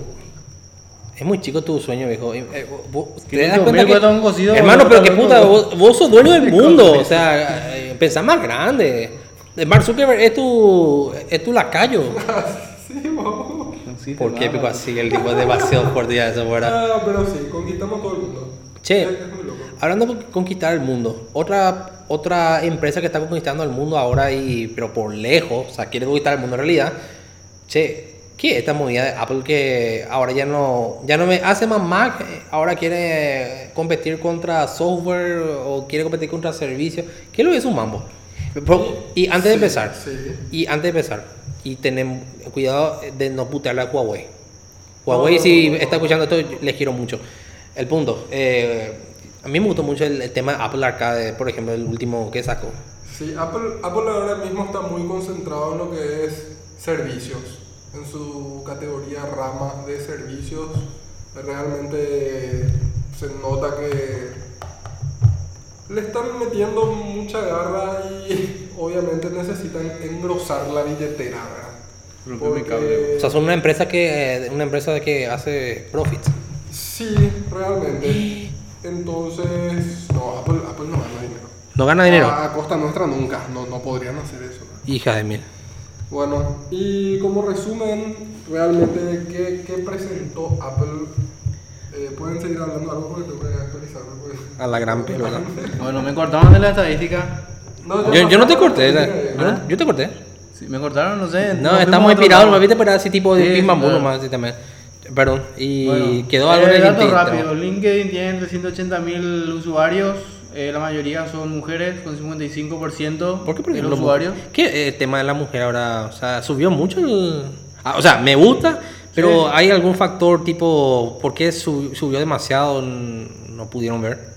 Speaker 2: Es muy chico tu sueño, viejo. Eh, eh, vos- ¿te
Speaker 4: 500
Speaker 2: das cuenta que-
Speaker 4: cocido,
Speaker 2: Hermano, pero qué puta, vos, vos sos dueño del mundo. O sea, eh, pensá más grande. Mark Zuckerberg es tu, es tu lacayo.
Speaker 3: Sí, vamos.
Speaker 4: Sí,
Speaker 2: ¿Por
Speaker 4: te
Speaker 2: qué
Speaker 4: mata.
Speaker 2: pico así? El tipo es demasiado fuerte ya eso fuera.
Speaker 3: Ah, pero sí, conquistamos todo el mundo.
Speaker 2: Che.
Speaker 3: Es, es muy loco.
Speaker 2: Hablando de conquistar el mundo, otra, otra empresa que está conquistando el mundo ahora, y, pero por lejos, o sea, quiere conquistar el mundo en realidad. Che, ¿qué es esta movida de Apple que ahora ya no, ya no me hace más Mac, ahora quiere competir contra software o quiere competir contra servicios? ¿Qué es lo que es un mambo? Pero- y antes de empezar,
Speaker 3: sí.
Speaker 2: y antes de empezar, y tenemos cuidado de no putearle a Huawei. Huawei, si está escuchando esto, les quiero mucho. El punto, eh, a mí me gustó mucho el, el tema de Apple Arcade, por ejemplo, el último que sacó.
Speaker 3: Sí, Apple, Apple ahora mismo está muy concentrado en lo que es servicios. En su categoría rama de servicios, realmente se nota que le están metiendo mucha garra y obviamente necesitan engrosar la billetera.
Speaker 2: O sea, son una empresa que, una empresa que hace profits.
Speaker 3: Sí, realmente. Entonces, no, Apple, Apple no gana dinero.
Speaker 2: No gana dinero.
Speaker 3: A, a costa nuestra nunca, no, no podrían hacer eso. ¿no?
Speaker 2: Hija de mil.
Speaker 3: Bueno, y como resumen, realmente, ¿qué, qué presentó Apple? Eh, Pueden seguir hablando algo porque tengo que actualizarme. pues.
Speaker 2: A la gran pelota.
Speaker 4: Bueno, me cortaron de la estadística.
Speaker 3: No,
Speaker 2: Yo, yo no te corté, la- yo, no, yo te corté.
Speaker 4: Sí, me cortaron, no sé.
Speaker 2: No, estamos inspirados, me viste para así tipo de
Speaker 4: Sí,
Speaker 2: pim
Speaker 4: claro.
Speaker 2: nomás, así también. Perdón, y
Speaker 4: Bueno,
Speaker 2: quedó algo
Speaker 4: eh,
Speaker 2: en el
Speaker 4: dato rápido. LinkedIn tiene 380 mil usuarios. eh, la mayoría son mujeres, con 55%
Speaker 2: ¿Por qué, por
Speaker 4: de los usuarios.
Speaker 2: ¿Qué eh, tema de la mujer ahora? O sea, subió mucho el... Ah, o sea, me gusta, pero
Speaker 4: Sí.
Speaker 2: ¿hay algún factor tipo por qué su- subió demasiado? No pudieron ver.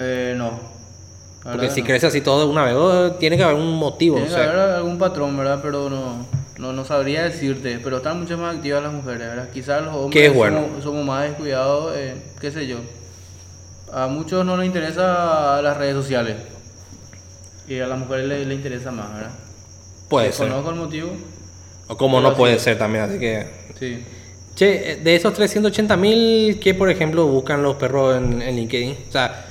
Speaker 4: Eh, no. La
Speaker 2: Porque si
Speaker 4: no.
Speaker 2: crece así todo de una vez, oh, tiene que haber un motivo.
Speaker 4: Tiene
Speaker 2: o
Speaker 4: que
Speaker 2: sea.
Speaker 4: haber algún patrón, ¿verdad? Pero no, no, no sabría decirte. Pero están mucho más activas las mujeres, ¿verdad? Quizás los hombres
Speaker 2: bueno.
Speaker 4: somos, somos más descuidados, eh, qué sé yo. A muchos no les interesa las redes sociales. Y a las mujeres les, les interesa más, ¿verdad?
Speaker 2: Puede ser.
Speaker 4: Conozco el motivo.
Speaker 2: O como no puede
Speaker 4: sí.
Speaker 2: ser también, así que...
Speaker 4: Sí.
Speaker 2: Che, eh, de esos 380 mil, ¿qué por ejemplo buscan los perros en, en LinkedIn? O sea,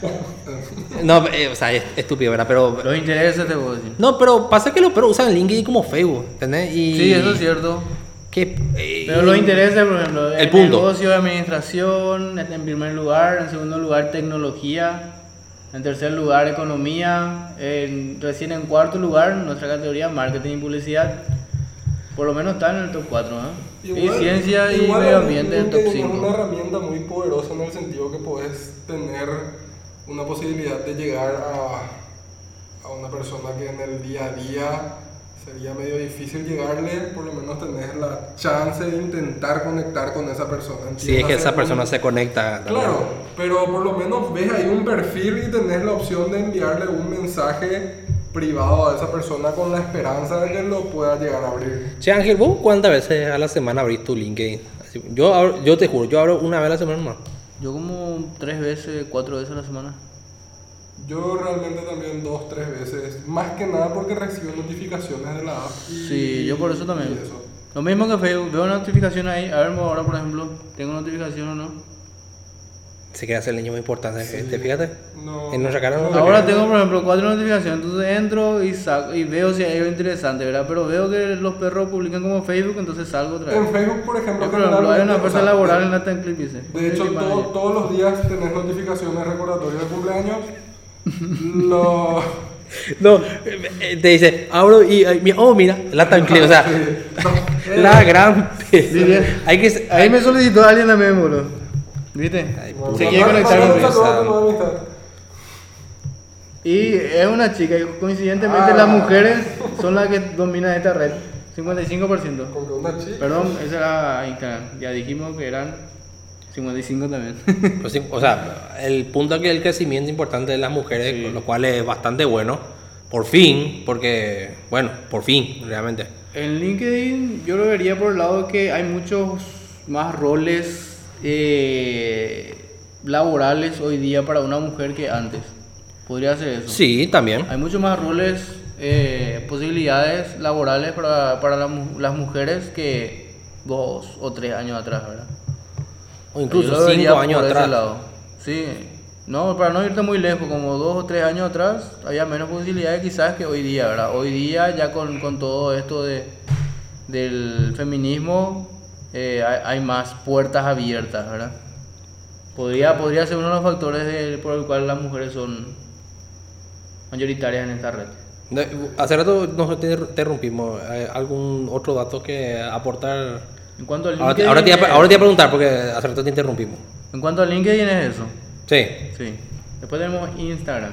Speaker 2: no, eh, o sea, es estúpido, ¿verdad? Pero...
Speaker 4: Los intereses te puedo decir.
Speaker 2: No, pero pasa que los perros usan LinkedIn como Facebook, ¿entendés? Y
Speaker 4: Sí, eso es cierto.
Speaker 2: Que, eh,
Speaker 4: Pero los intereses, por ejemplo,
Speaker 2: El punto.
Speaker 4: negocio, administración, en primer lugar, en segundo lugar, tecnología, en tercer lugar, economía, en- recién en cuarto lugar, nuestra categoría, marketing y publicidad, por lo menos está en el top 4, ¿eh? Y
Speaker 3: Igual-
Speaker 4: ciencia y
Speaker 3: igual
Speaker 4: medio ambiente en el top
Speaker 3: LinkedIn es una
Speaker 4: 5.
Speaker 3: herramienta muy poderosa en el sentido que puedes tener una posibilidad de llegar a, a una persona que en el día a día se sería medio difícil llegarle, por lo menos tener la chance de intentar conectar con esa persona.
Speaker 2: Si es que esa persona
Speaker 3: como-
Speaker 2: se conecta. también.
Speaker 3: Claro, pero por lo menos ves ahí un perfil y tenés la opción de enviarle un mensaje privado a esa persona con la esperanza de que lo pueda llegar a abrir.
Speaker 2: Che, Ángel, ¿vos cuántas veces a la semana abrís tu LinkedIn? Yo, abro- yo te juro, yo abro una vez a la semana más.
Speaker 4: Yo como tres veces, cuatro veces a la semana.
Speaker 3: Yo realmente también dos, tres veces, más que nada porque recibo notificaciones de la app. y-
Speaker 4: Sí, yo por eso también.
Speaker 3: eso.
Speaker 4: Lo mismo que Facebook, veo notificación ahí. A ver, ahora por ejemplo, ¿tengo notificación o no?
Speaker 2: Se quiere hacer el niño muy importante.
Speaker 3: Sí.
Speaker 2: este, fíjate.
Speaker 3: No.
Speaker 2: En nuestra cara no-
Speaker 3: No,
Speaker 4: Ahora
Speaker 3: no.
Speaker 4: tengo, por ejemplo, cuatro notificaciones. Entonces entro y, saco, y veo si hay algo interesante, ¿verdad? Pero veo que los perros publican como Facebook, entonces salgo otra
Speaker 3: En
Speaker 4: vez.
Speaker 3: Facebook, por ejemplo,
Speaker 4: Yo, por ejemplo, hay una oferta laboral
Speaker 3: de-
Speaker 4: en la Tenclip, dice.
Speaker 3: De hecho, todo- todos los días tenés notificaciones recordatorias de cumpleaños.
Speaker 2: No, eh, te dice, abro y, ay, mi- oh, mira, la tan o sea,
Speaker 3: No,
Speaker 2: la gran.
Speaker 4: bien.
Speaker 2: Hay que.
Speaker 4: Ahí me solicitó alguien también, boludo. ¿Viste?
Speaker 2: Ay, Se quiere conectar con
Speaker 3: amistad.
Speaker 4: Y es una chica, y coincidentemente
Speaker 3: Ah.
Speaker 4: las mujeres son las que dominan esta red. 55%.
Speaker 3: Con que una chica.
Speaker 4: Perdón, esa era Instagram. Ya dijimos que eran 55 también.
Speaker 2: Pues sí, o sea, el punto es que el crecimiento importante de las mujeres, con lo cual es bastante bueno. Por fin, porque, bueno, por fin, realmente.
Speaker 4: En LinkedIn yo lo vería por el lado que hay muchos más roles eh, laborales hoy día para una mujer que antes. Podría ser eso.
Speaker 2: Sí, también.
Speaker 4: Hay muchos más roles, eh, posibilidades laborales para, para la las mujeres que dos o tres años atrás, ¿verdad?
Speaker 2: O incluso cinco años atrás.
Speaker 4: lado. Sí. No, para no irte muy lejos, como dos o tres años atrás, había menos posibilidades quizás que hoy día, ¿verdad? Hoy día ya con, con todo esto de, del feminismo eh, hay, hay más puertas abiertas, ¿verdad? Podría, podría ser uno de los factores de- por el cual las mujeres son mayoritarias en esta red.
Speaker 2: Hace rato nos te- interrumpimos. ¿Hay ¿Algún otro dato que aportar?
Speaker 4: En cuanto al
Speaker 2: Ahora te,
Speaker 4: LinkedIn,
Speaker 2: ahora te a- ahora te iba a preguntar porque hace rato te interrumpimos.
Speaker 4: en cuanto al LinkedIn es eso.
Speaker 2: Sí,
Speaker 4: Sí. Después tenemos Instagram,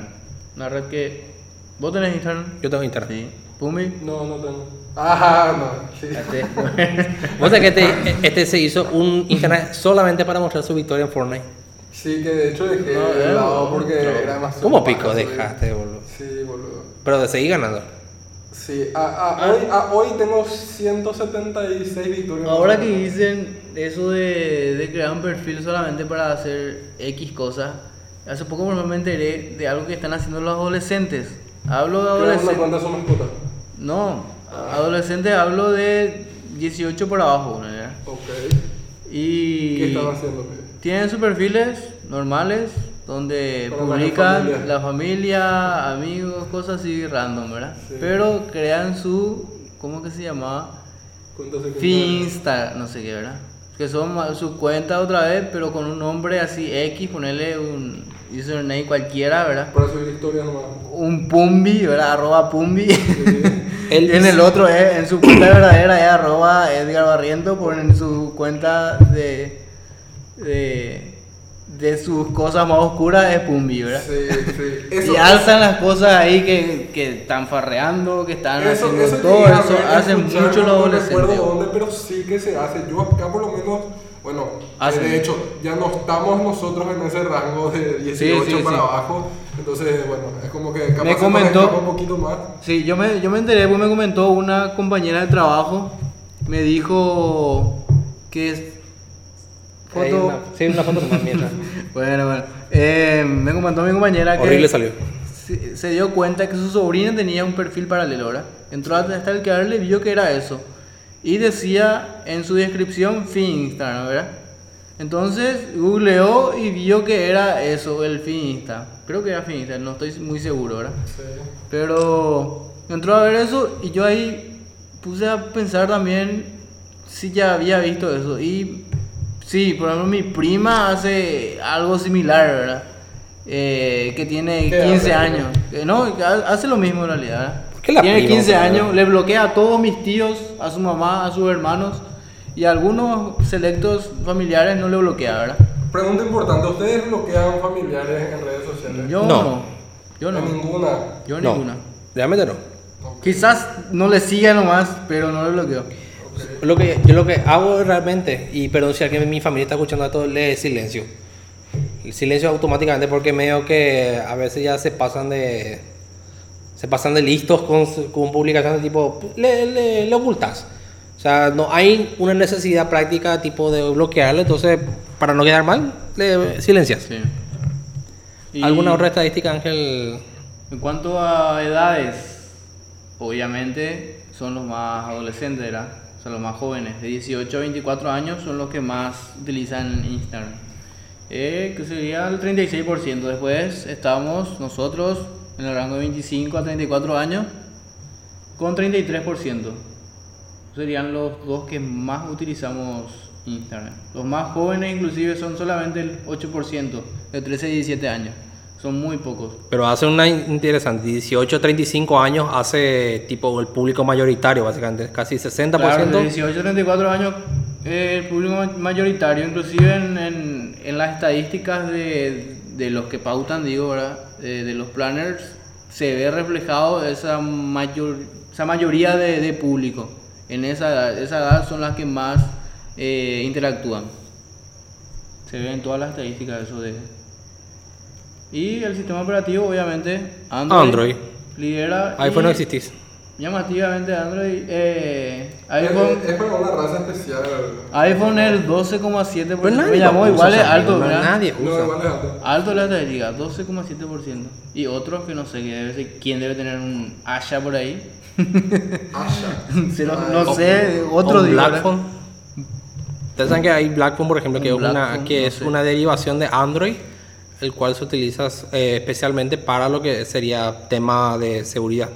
Speaker 4: una red que... ¿Vos tenés Instagram?
Speaker 2: yo tengo internet.
Speaker 4: Sí. Pumi.
Speaker 3: No, no tengo. Ajá, no. Sí.
Speaker 4: Este,
Speaker 2: Vos sabés que este, este se hizo un internet solamente para mostrar su victoria en Fortnite.
Speaker 3: Sí, que de hecho dejé
Speaker 4: No,
Speaker 3: de
Speaker 4: eh,
Speaker 3: lado porque
Speaker 4: no.
Speaker 3: era más.
Speaker 2: ¿Cómo pico dejaste, boludo?
Speaker 3: Sí, boludo.
Speaker 2: Pero de seguir ganando.
Speaker 3: Sí, a, a- hoy, a- hoy tengo 176 victorias.
Speaker 4: Ahora que dicen eso de, de crear un perfil solamente para hacer X cosas, hace poco me enteré de algo que están haciendo los adolescentes. Hablo de adolescentes.
Speaker 3: cuenta a su mascota.
Speaker 4: No, adolescentes hablo de 18 por abajo. ¿no?
Speaker 3: Ok.
Speaker 4: Y
Speaker 3: ¿Qué haciendo?
Speaker 4: tienen sus perfiles normales donde publican
Speaker 3: familia.
Speaker 4: la familia, amigos, cosas así random, ¿verdad?
Speaker 3: Sí.
Speaker 4: Pero crean su, ¿cómo que se llamaba? Finsta, no sé qué, ¿verdad? Que son su cuenta otra vez, pero con un nombre así X, ponerle un username cualquiera, ¿verdad?
Speaker 3: Para subir historias nomás.
Speaker 4: Un Pumbi, ¿verdad? Arroba Pumbi. En el otro, es, en su cuenta verdadera es arroba Edgar Barriento, por en su cuenta de, de, de sus cosas más oscuras es Pumbi, ¿verdad?
Speaker 3: Sí, sí. Eso,
Speaker 4: y alzan las cosas ahí que, que están farreando, que están
Speaker 3: eso,
Speaker 4: haciendo
Speaker 3: eso
Speaker 4: todo eso, hacen mucho los
Speaker 3: no
Speaker 4: adolescentes.
Speaker 3: recuerdo dónde, pero sí que se hace. Yo acá por lo menos, bueno,
Speaker 4: Hacen.
Speaker 3: de hecho, ya no estamos nosotros en ese rango de 18
Speaker 4: Sí, sí,
Speaker 3: para
Speaker 4: sí.
Speaker 3: abajo. Entonces, bueno, es como que capaz
Speaker 4: Me
Speaker 3: se nos
Speaker 4: comentó-
Speaker 3: un poquito más.
Speaker 4: Sí, yo me, yo me enteré, pues me comentó una compañera de trabajo, me dijo que es foto...
Speaker 2: una- sí, una foto nomás mientras.
Speaker 4: Bueno, bueno. Eh, me comentó mi compañera que
Speaker 2: Horrible salió.
Speaker 4: se, se dio cuenta que su sobrina tenía un perfil paralelo, ¿verdad? Entró hasta el que le vio que era eso. Y decía en su descripción Finsta, ¿verdad? Entonces googleó y vio que era eso, el Finsta. Creo que era Finsta, no estoy muy seguro, ¿verdad?
Speaker 3: Sí.
Speaker 4: Pero entró a ver eso y yo ahí puse a pensar también si ya había visto eso. Y sí, por ejemplo, mi prima hace algo similar, ¿verdad? Eh, que tiene
Speaker 3: ¿Qué
Speaker 4: 15
Speaker 3: hace?
Speaker 4: años. Que no, hace lo mismo en realidad. ¿verdad?
Speaker 2: ¿Por qué la
Speaker 4: tiene
Speaker 2: prima,
Speaker 4: 15
Speaker 2: por
Speaker 4: años, le bloquea a todos mis tíos, a su mamá, a sus hermanos y a algunos selectos familiares no le bloquea, ¿verdad?
Speaker 3: Pregunta importante: ¿Ustedes bloquean familiares en redes sociales?
Speaker 4: Yo
Speaker 2: No.
Speaker 4: no. Yo no.
Speaker 3: Ninguna.
Speaker 4: Yo
Speaker 2: No,
Speaker 4: ninguna.
Speaker 2: Realmente no.
Speaker 4: Quizás no le siga nomás, pero no lo bloqueo.
Speaker 2: Lo que, yo lo que hago realmente, y perdón si alguien de mi familia está escuchando esto, le silencio. El silencio automáticamente porque medio que a veces ya se pasan de se pasan de listos con, con publicaciones tipo le, le, le ocultas. O sea, no hay una necesidad práctica tipo de bloquearlo, entonces para no quedar mal, le silencias.
Speaker 4: Sí. Y
Speaker 2: ¿Alguna otra estadística, Ángel?
Speaker 4: En cuanto a edades, obviamente son los más adolescentes, ¿verdad? Son los más jóvenes. De 18 a 24 años son los que más utilizan Instagram. Eh, que sería el 36%. Después estamos nosotros en el rango de 25 a 34 años con 33%. Serían los dos que más utilizamos Instagram. Los más jóvenes inclusive son solamente el 8%, de 13 a 17 años. Son muy pocos.
Speaker 2: Pero hace una in- interesante, 18 35 años hace tipo el público mayoritario, básicamente, casi 60%.
Speaker 4: Claro, de 18 a 34 años, eh, el público ma- mayoritario, inclusive en, en- en las estadísticas de, de los que pautan, digo, ¿verdad? Eh, de los planners, se ve reflejado esa, mayor, esa mayoría de, de público. En esa edad, esa edad son las que más eh, interactúan. Se ve en todas las estadísticas eso de... Y el sistema operativo, obviamente, Android.
Speaker 2: Android.
Speaker 4: Lidera.
Speaker 2: iPhone
Speaker 4: y
Speaker 2: no existís.
Speaker 4: Llamativamente Android. Eh,
Speaker 3: Es,
Speaker 4: iPhone.
Speaker 3: es para una raza especial.
Speaker 4: iPhone el 12,7%.
Speaker 2: Pero nadie
Speaker 4: Me llamó
Speaker 2: usa
Speaker 4: igual es alto.
Speaker 2: Nadie
Speaker 3: No,
Speaker 2: usa.
Speaker 3: igual es alto.
Speaker 4: Alto la estadística, 12,7%. Y otros que no sé que debe ser- quién debe tener un Asha por ahí.
Speaker 3: Asha. Ah,
Speaker 4: no
Speaker 2: O-
Speaker 4: sé, otro.
Speaker 2: Blackphone. Ustedes saben que hay Blackphone, por ejemplo, que, es, una,
Speaker 4: Blackphone,
Speaker 2: que
Speaker 4: no
Speaker 2: es
Speaker 4: sé.
Speaker 2: una derivación de Android, el cual se utiliza eh, especialmente para lo que sería tema de seguridad.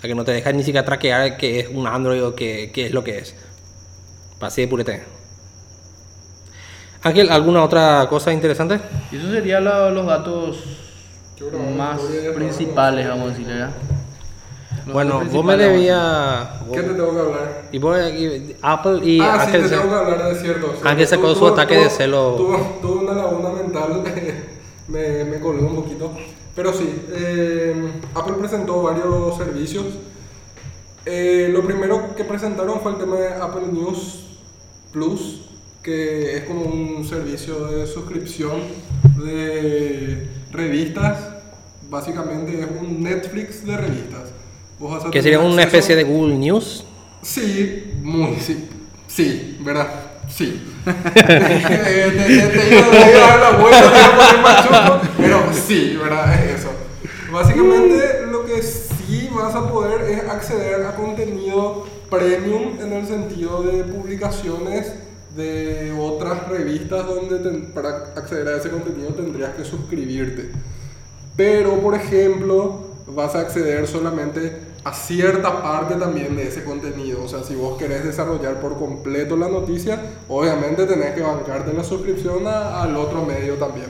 Speaker 2: O sea, que no te deja ni siquiera traquear que es un Android o que, qué es lo que es. Así de purete. Ángel, ¿alguna otra cosa interesante?
Speaker 4: Y eso serían lo- los datos más principales, vamos a decir, ¿verdad? Los
Speaker 2: Bueno, vos me debías...
Speaker 3: ¿Qué te tengo que hablar?
Speaker 2: Y vos Apple y
Speaker 3: ah, sí,
Speaker 2: Ángel
Speaker 3: te
Speaker 2: se-
Speaker 3: tengo que hablar de cierto.
Speaker 2: Ángel sacó
Speaker 3: Tu-
Speaker 2: su ataque de celo.
Speaker 3: Tuve, una laguna mental, me, me colgué un poquito. Pero sí, eh, Apple presentó varios servicios. Eh, lo primero que presentaron fue el tema de Apple News Plus, que es como un servicio de suscripción de revistas. Básicamente es un Netflix de revistas.
Speaker 2: Que sería una
Speaker 3: acceso-
Speaker 2: especie de Google News.
Speaker 3: Sí, muy, sí. Sí, ¿verdad? Sí. Te, la pero sí, ¿verdad? Es eso. Básicamente lo que sí vas a poder es acceder a contenido premium en el sentido de publicaciones de otras revistas donde para acceder a ese contenido tendrías que suscribirte. Pero, por ejemplo, vas a acceder solamente a cierta parte también de ese contenido. O sea, si vos querés desarrollar por completo la noticia, obviamente tenés que bancarte la suscripción a- al otro medio también.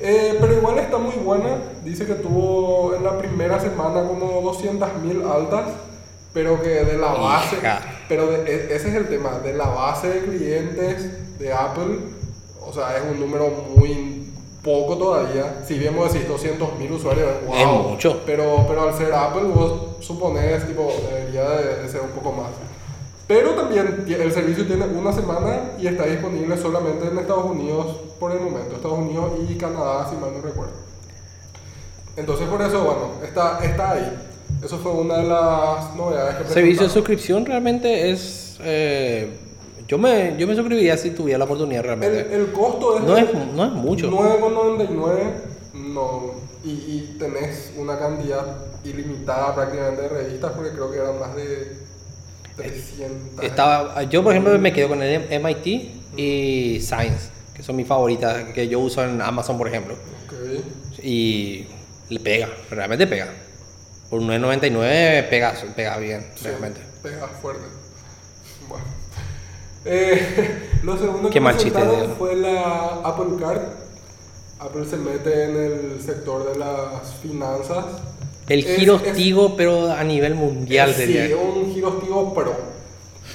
Speaker 3: Eh, pero igual está muy buena. Dice que tuvo en la primera semana como 200.000 altas, pero que de la base...
Speaker 2: Hija.
Speaker 3: Pero de- e- ese es el tema, de la base de clientes de Apple, o sea, es un número muy poco todavía. Si bien vos decís 200.000 usuarios, wow,
Speaker 2: Es mucho.
Speaker 3: Pero, pero al ser Apple, vos suponés, tipo, debería de, de ser un poco más. Pero también el servicio tiene una semana y está disponible solamente en Estados Unidos por el momento. Estados Unidos y Canadá, si mal no recuerdo. Entonces, por eso, bueno, está, está ahí. Eso fue una de las novedades que
Speaker 2: Servicio de suscripción realmente es. eh, yo, me, yo me suscribiría si tuviera la oportunidad realmente.
Speaker 3: el costo es,
Speaker 2: No
Speaker 3: de
Speaker 2: es, no es mucho.
Speaker 3: 9,99 no, y, y tenés una cantidad ilimitada prácticamente de revistas porque creo que eran más de 300.
Speaker 2: Estaba, yo, por ejemplo, me quedo con el MIT y Science, que son mis favoritas, que yo uso en Amazon, por ejemplo.
Speaker 3: Ok.
Speaker 2: Y le pega, realmente pega. Por 9.99 pega, pega bien,
Speaker 3: Sí,
Speaker 2: realmente.
Speaker 3: Pega fuerte. Bueno. Eh, lo segundo que presentaron fue la Apple Card. Apple se mete en el sector de las finanzas.
Speaker 2: El
Speaker 3: Es-
Speaker 2: giro
Speaker 3: es-
Speaker 2: Tigo, pero a nivel mundial
Speaker 3: Sí,
Speaker 2: sería.
Speaker 3: un girostigo pro.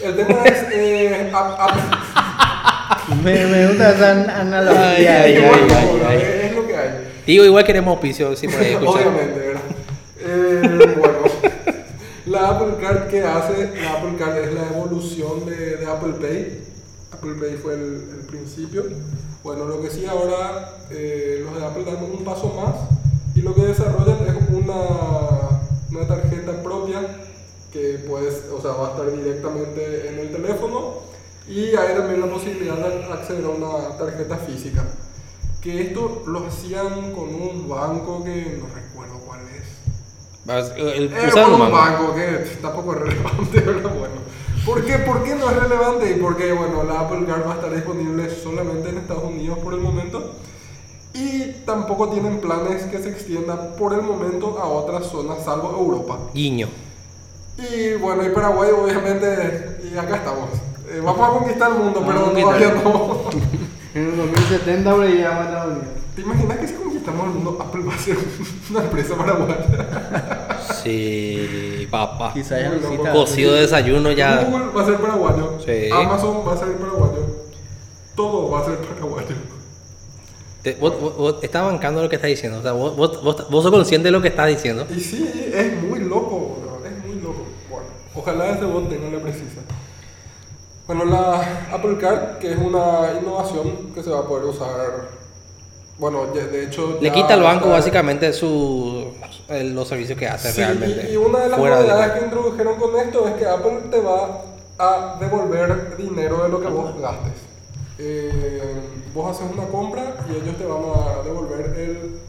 Speaker 3: El tema es eh, Ap- Apple.
Speaker 4: Me, me gusta esa an- analogía.
Speaker 2: Ay, ay,
Speaker 3: Igual,
Speaker 2: ay.
Speaker 3: Es, es lo que hay.
Speaker 2: Tigo, igual queremos auspicio, si por ahí.
Speaker 3: Obviamente, ¿verdad? Eh, bueno. Apple Card que hace, la Apple Card es la evolución de, de Apple Pay. Apple Pay fue el, el principio. Bueno, lo que sí ahora eh, los de Apple dan un paso más y lo que desarrollan es una, una tarjeta propia que puedes, o sea, va a estar directamente en el teléfono y hay también la posibilidad de acceder a una tarjeta física. Que esto lo hacían con un banco que no recuerdo es.
Speaker 2: Vas- El,
Speaker 3: Eh, con
Speaker 2: un
Speaker 3: un
Speaker 2: banco.
Speaker 3: banco que tampoco es relevante, pero bueno. ¿Por qué? ¿Por qué no es relevante? Y porque, bueno, la Apple Card va a estar disponible solamente en Estados Unidos por el momento. Y tampoco tienen planes que se extienda por el momento a otras zonas, salvo Europa.
Speaker 2: Guiño.
Speaker 3: Y bueno, y Paraguay, obviamente, y acá estamos. Eh, vamos a conquistar el mundo,
Speaker 4: Vamos
Speaker 3: pero todavía no.
Speaker 4: En el 2070 por ahí llegamos a Estados Unidos.
Speaker 3: ¿Te imaginas que si conquistamos el mundo, Apple va a ser una empresa paraguaya?
Speaker 2: Sí, papá.
Speaker 4: Quizás ya no.
Speaker 2: Cocido de desayuno ya.
Speaker 3: Google va a ser paraguayo.
Speaker 2: Sí.
Speaker 3: Amazon va a ser paraguayo. Todo va a ser paraguayo.
Speaker 2: Te- vos, vos- vos estás bancando lo que estás diciendo. O sea, vos, vos, vos, vos sos consciente de lo que estás diciendo.
Speaker 3: Y sí, es muy loco, bro, es muy loco. Bueno, ojalá ese bot tenga la precisa. Bueno, la Apple Card, que es una innovación que se va a poder usar. Bueno, de hecho.
Speaker 2: Le quita al banco
Speaker 3: está-
Speaker 2: básicamente su, los servicios que hace
Speaker 3: Sí,
Speaker 2: realmente.
Speaker 3: y, una de las
Speaker 2: de
Speaker 3: novedades que introdujeron con esto es que Apple te va a devolver dinero de lo que vos gastes. Eh, vos haces una compra y ellos te van a devolver el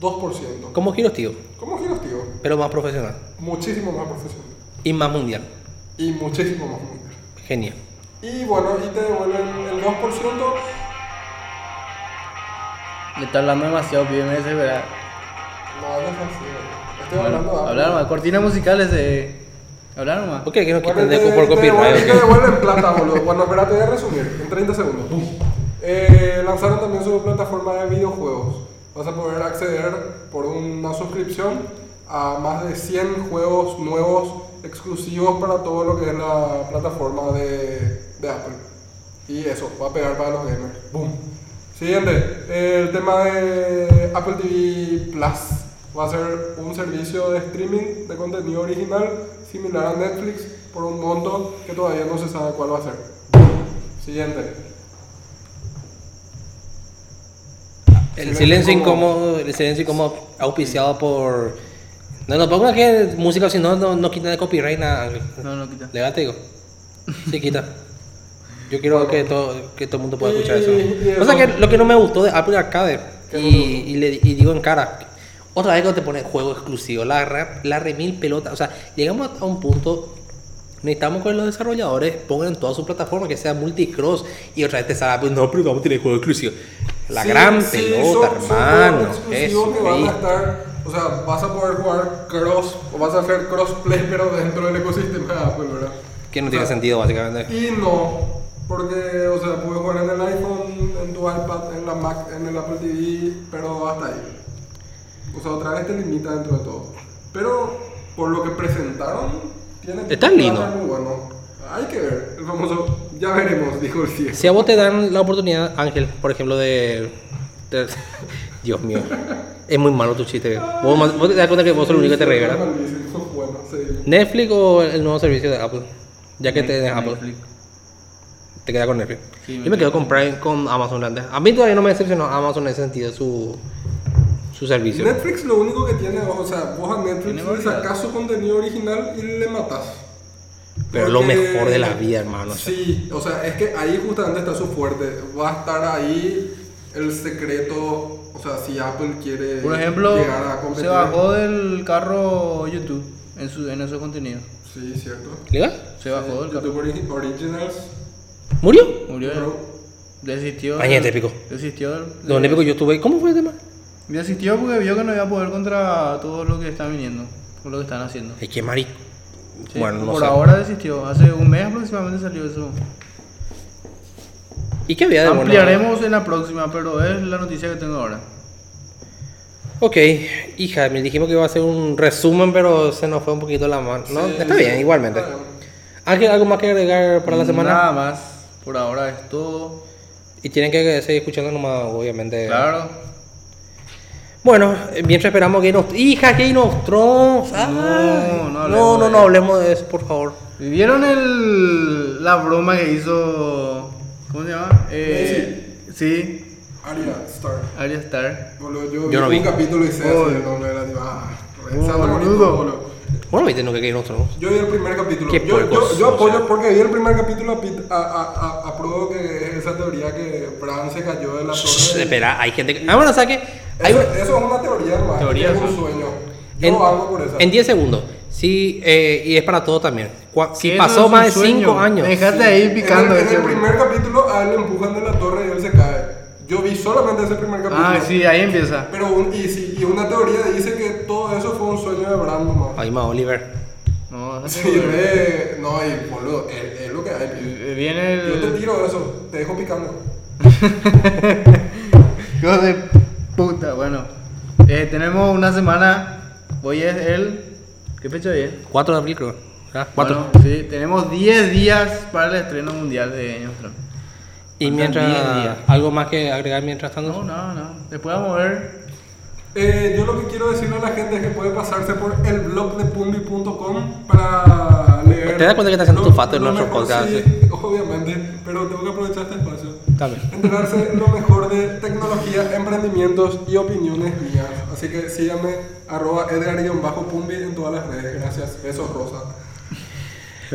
Speaker 3: 2%.
Speaker 2: Como giros, tío.
Speaker 3: ¿Cómo giros, tío?
Speaker 2: Pero más profesional.
Speaker 3: Muchísimo más profesional.
Speaker 2: Y más mundial.
Speaker 3: Y muchísimo más mundial.
Speaker 2: Genial.
Speaker 3: Y bueno, y te devuelven el 2%.
Speaker 4: Le está hablando demasiado, pídeme ese, ¿verdad?
Speaker 3: No, no es así. Estoy hablando de
Speaker 4: Bueno,
Speaker 3: Apple.
Speaker 4: hablar nomás. Cortina musicales de. Hablar nomás.
Speaker 2: ¿Por qué? Que no
Speaker 3: Bueno,
Speaker 2: quiten de por copyright.
Speaker 3: te devuelven plata, boludo. Bueno, espera, te voy a resumir en 30 segundos. Eh, lanzaron también su plataforma de videojuegos. Vas a poder acceder por una suscripción a más de 100 juegos nuevos exclusivos para todo lo que es la plataforma de, de Apple. Y eso, va a pegar para los gamers. Boom. Siguiente, el tema de Apple TV Plus. Va a ser un servicio de streaming de contenido original similar a Netflix por un monto que todavía no se sabe cuál va a ser. Siguiente.
Speaker 2: El silencio incómodo, el silencio incómodo auspiciado por. No, no ponga que música, si no, no, no quita de copyright nada.
Speaker 4: No, no quita.
Speaker 2: Legal te digo. Sí, quita. Yo quiero que todo, que todo el mundo pueda escuchar eso. O sea que lo que no me gustó de Apple Arcade,
Speaker 3: ¿Qué
Speaker 2: y, y le, y digo en cara, otra vez que te pone juego exclusivo, la, re- la remil pelota. O sea, llegamos a un punto, necesitamos que los desarrolladores pongan en toda su plataforma que sea multicross y otra vez te sale, pues no, pero vamos a tener juego exclusivo. La
Speaker 3: Sí,
Speaker 2: gran
Speaker 3: sí,
Speaker 2: pelota,
Speaker 3: son- son
Speaker 2: hermano.
Speaker 3: juegos exclusivos que van a estar, o sea, vas a poder jugar cross o vas a hacer crossplay pero dentro del ecosistema de Apple, ¿verdad?
Speaker 2: Que no
Speaker 3: O
Speaker 2: tiene
Speaker 3: sea,
Speaker 2: sentido, básicamente.
Speaker 3: Y no, porque, o sea, puedes jugar en el iPhone, en tu iPad, en la Mac, en el Apple TV, pero hasta ahí. O sea, otra vez te limita dentro de todo. Pero por lo que presentaron, tiene
Speaker 2: Está lindo.
Speaker 3: estar muy bueno. Hay que ver, el famoso, ya veremos, dijo el ciego.
Speaker 2: Si a vos te dan la oportunidad, Ángel, por ejemplo, de. de- Dios mío. Es muy malo tu chiste. Vos, te das cuenta que vos sos el único que te reí, ¿verdad?
Speaker 3: Malísimo. Bueno, sí.
Speaker 2: ¿Netflix o el nuevo servicio de Apple? Ya que tenés Apple,
Speaker 4: Netflix.
Speaker 2: Te quedas con Netflix.
Speaker 4: Sí, me
Speaker 2: Yo me quedo con Prime, con Amazon antes. A mí todavía no me decepcionó Amazon en ese sentido, su, su servicio.
Speaker 3: Netflix lo único que tiene, o sea, vos a Netflix le sacás su contenido original y le matás.
Speaker 2: Pero es lo
Speaker 3: Porque-
Speaker 2: mejor de la vida, hermano.
Speaker 3: Sí, o sea, es que ahí justamente está su fuerte. Va a estar ahí el secreto, o sea, si Apple quiere
Speaker 4: Por ejemplo,
Speaker 3: llegar a
Speaker 4: se
Speaker 3: competir.
Speaker 4: bajó del carro YouTube en, su, en esos contenidos.
Speaker 3: Sí, cierto.
Speaker 2: ¿Legal?
Speaker 4: Se bajó del carro.
Speaker 3: YouTube Ori- Originals.
Speaker 2: ¿Murió?
Speaker 4: Murió.
Speaker 3: Bro.
Speaker 4: Desistió.
Speaker 2: Añete, épico.
Speaker 4: Desistió. del-
Speaker 2: Donde épico yo estuve. ¿Cómo fue el tema?
Speaker 4: Desistió porque vio que no iba a poder contra todo lo que está viniendo. Por lo que están haciendo.
Speaker 2: Es que marico.
Speaker 4: Sí,
Speaker 2: Bueno, no
Speaker 4: por
Speaker 2: sé.
Speaker 4: ahora desistió. Hace un mes aproximadamente salió eso.
Speaker 2: ¿Y qué había de bueno?
Speaker 4: Ampliaremos en la próxima, pero es la noticia que tengo ahora.
Speaker 2: Ok, hija, me dijimos que iba a hacer un resumen, pero se nos fue un poquito la mano. No,
Speaker 3: Sí,
Speaker 2: está
Speaker 3: sí,
Speaker 2: bien, igualmente. Ángel, ¿algo más que agregar para la semana?
Speaker 4: Nada más. Por ahora es todo.
Speaker 2: Y tienen que seguir escuchando nomás, obviamente.
Speaker 4: Claro.
Speaker 2: Bueno, eh, mientras esperamos Game of Hija, Game of Thrones.
Speaker 4: No
Speaker 2: no, no, no hablemos de eso, por favor.
Speaker 4: ¿Vieron el, la broma que hizo. ¿Cómo se llama? Eh, sí,
Speaker 3: Aria Star.
Speaker 4: Arya Star.
Speaker 3: Boludo, yo,
Speaker 2: Yo
Speaker 3: vi
Speaker 2: no
Speaker 3: un
Speaker 2: vi.
Speaker 3: capítulo y sé
Speaker 4: Oh.
Speaker 3: así. Ah,
Speaker 4: boludo.
Speaker 2: Bueno, viste no que Game of Thrones.
Speaker 3: Yo vi el primer capítulo.
Speaker 2: Qué
Speaker 3: yo, yo, yo
Speaker 2: o
Speaker 3: apoyo
Speaker 2: sea.
Speaker 3: porque vi el primer capítulo a, a, a, apruebo que esa teoría que Bran se cayó de la torre.
Speaker 2: Espera, hay gente que. Ah, bueno, o sea que. Hay,
Speaker 3: Eso, eso es una teoría nomás.
Speaker 4: Teoría,
Speaker 3: es un sueño. Yo
Speaker 2: en,
Speaker 3: hago por eso.
Speaker 2: en 10 segundos. Sí, eh, y es para todo también. Si pasó más de
Speaker 4: sueño.
Speaker 2: 5 años.
Speaker 4: Me dejaste ahí picando
Speaker 3: en el, en el primer capítulo a él le empujan de la torre y él se cae. Yo vi solamente ese primer capítulo.
Speaker 4: Ah, sí, ahí empieza.
Speaker 3: Pero un- y, sí, y una teoría dice que todo eso fue un sueño de Bran nomás.
Speaker 2: Ahí más Oliver.
Speaker 4: No,
Speaker 3: Sí, ve, no, y boludo, es, es lo que hay.
Speaker 4: Eh, Viene
Speaker 3: Yo te
Speaker 4: el.
Speaker 3: tiro eso, te dejo picando.
Speaker 4: Hijo de puta, bueno. Eh, tenemos una semana. Hoy es el. ¿Qué fecha hoy es?
Speaker 2: 4 de abril, creo. ¿verdad? 4.
Speaker 4: Bueno, sí, tenemos 10 días para el estreno mundial de Game
Speaker 2: y mientras.
Speaker 4: 10 días.
Speaker 2: ¿Algo más que agregar mientras tanto?
Speaker 4: No, no, no. Después vamos a ver.
Speaker 3: Eh, yo lo que quiero decirle a la gente es que puede pasarse por el blog de pumbi.com para leer.
Speaker 2: ¿Te das cuenta que estás haciendo tu fato en nuestro podcast?
Speaker 3: Sí, obviamente, pero tengo que aprovechar este espacio.
Speaker 2: Está bien.
Speaker 3: Enterarse lo mejor de tecnología, emprendimientos y opiniones mías. Así que síganme, arroba edgar-pumbi en todas las redes. Gracias. Besos, Rosa.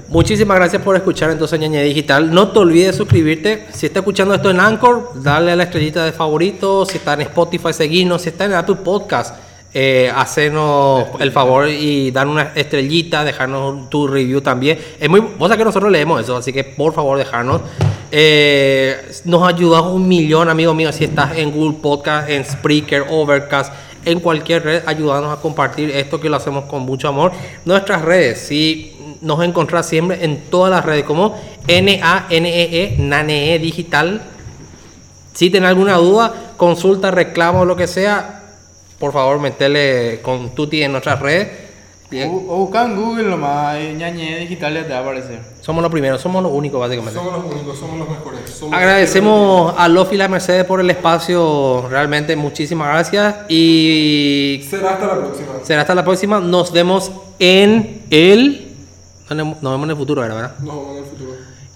Speaker 2: Muchísimas gracias por escuchar entonces Ñaña Digital. No te olvides de suscribirte. Si estás escuchando esto en Anchor, dale a la estrellita de favorito. Si está en Spotify, seguirnos. Si está en Apple Podcast, eh, hacernos el favor y dar una estrellita, dejarnos tu review también. Es muy, sabés que nosotros leemos eso, así que por favor dejarnos. Eh, nos ayudas un millón, amigo mío, si estás en Google Podcast, en Spreaker, Overcast, en cualquier red, ayúdanos a compartir esto que lo hacemos con mucho amor. Nuestras redes, si nos encontrás siempre en todas las redes como N-A-N-E-E, NANE Digital. Si tenés alguna duda, consulta, reclamo, lo que sea, por favor, metele con Tuti en nuestras redes.
Speaker 4: O, o busca en Google nomás. ahí Ñañe Digital ya te va a aparecer.
Speaker 2: Somos los primeros, somos los únicos, básicamente.
Speaker 3: Somos los únicos, somos los mejores. Somos
Speaker 2: Agradecemos a Lofi y la Mercedes por el espacio, realmente muchísimas gracias y
Speaker 3: Será hasta la próxima.
Speaker 2: será hasta la próxima. Nos vemos en el... Nos vemos en el futuro, ¿verdad?
Speaker 3: Nos vemos en el futuro.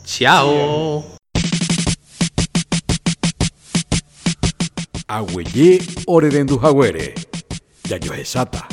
Speaker 2: Chao.
Speaker 1: Agüeyé Oreden du Jaguere. Yayo Esata.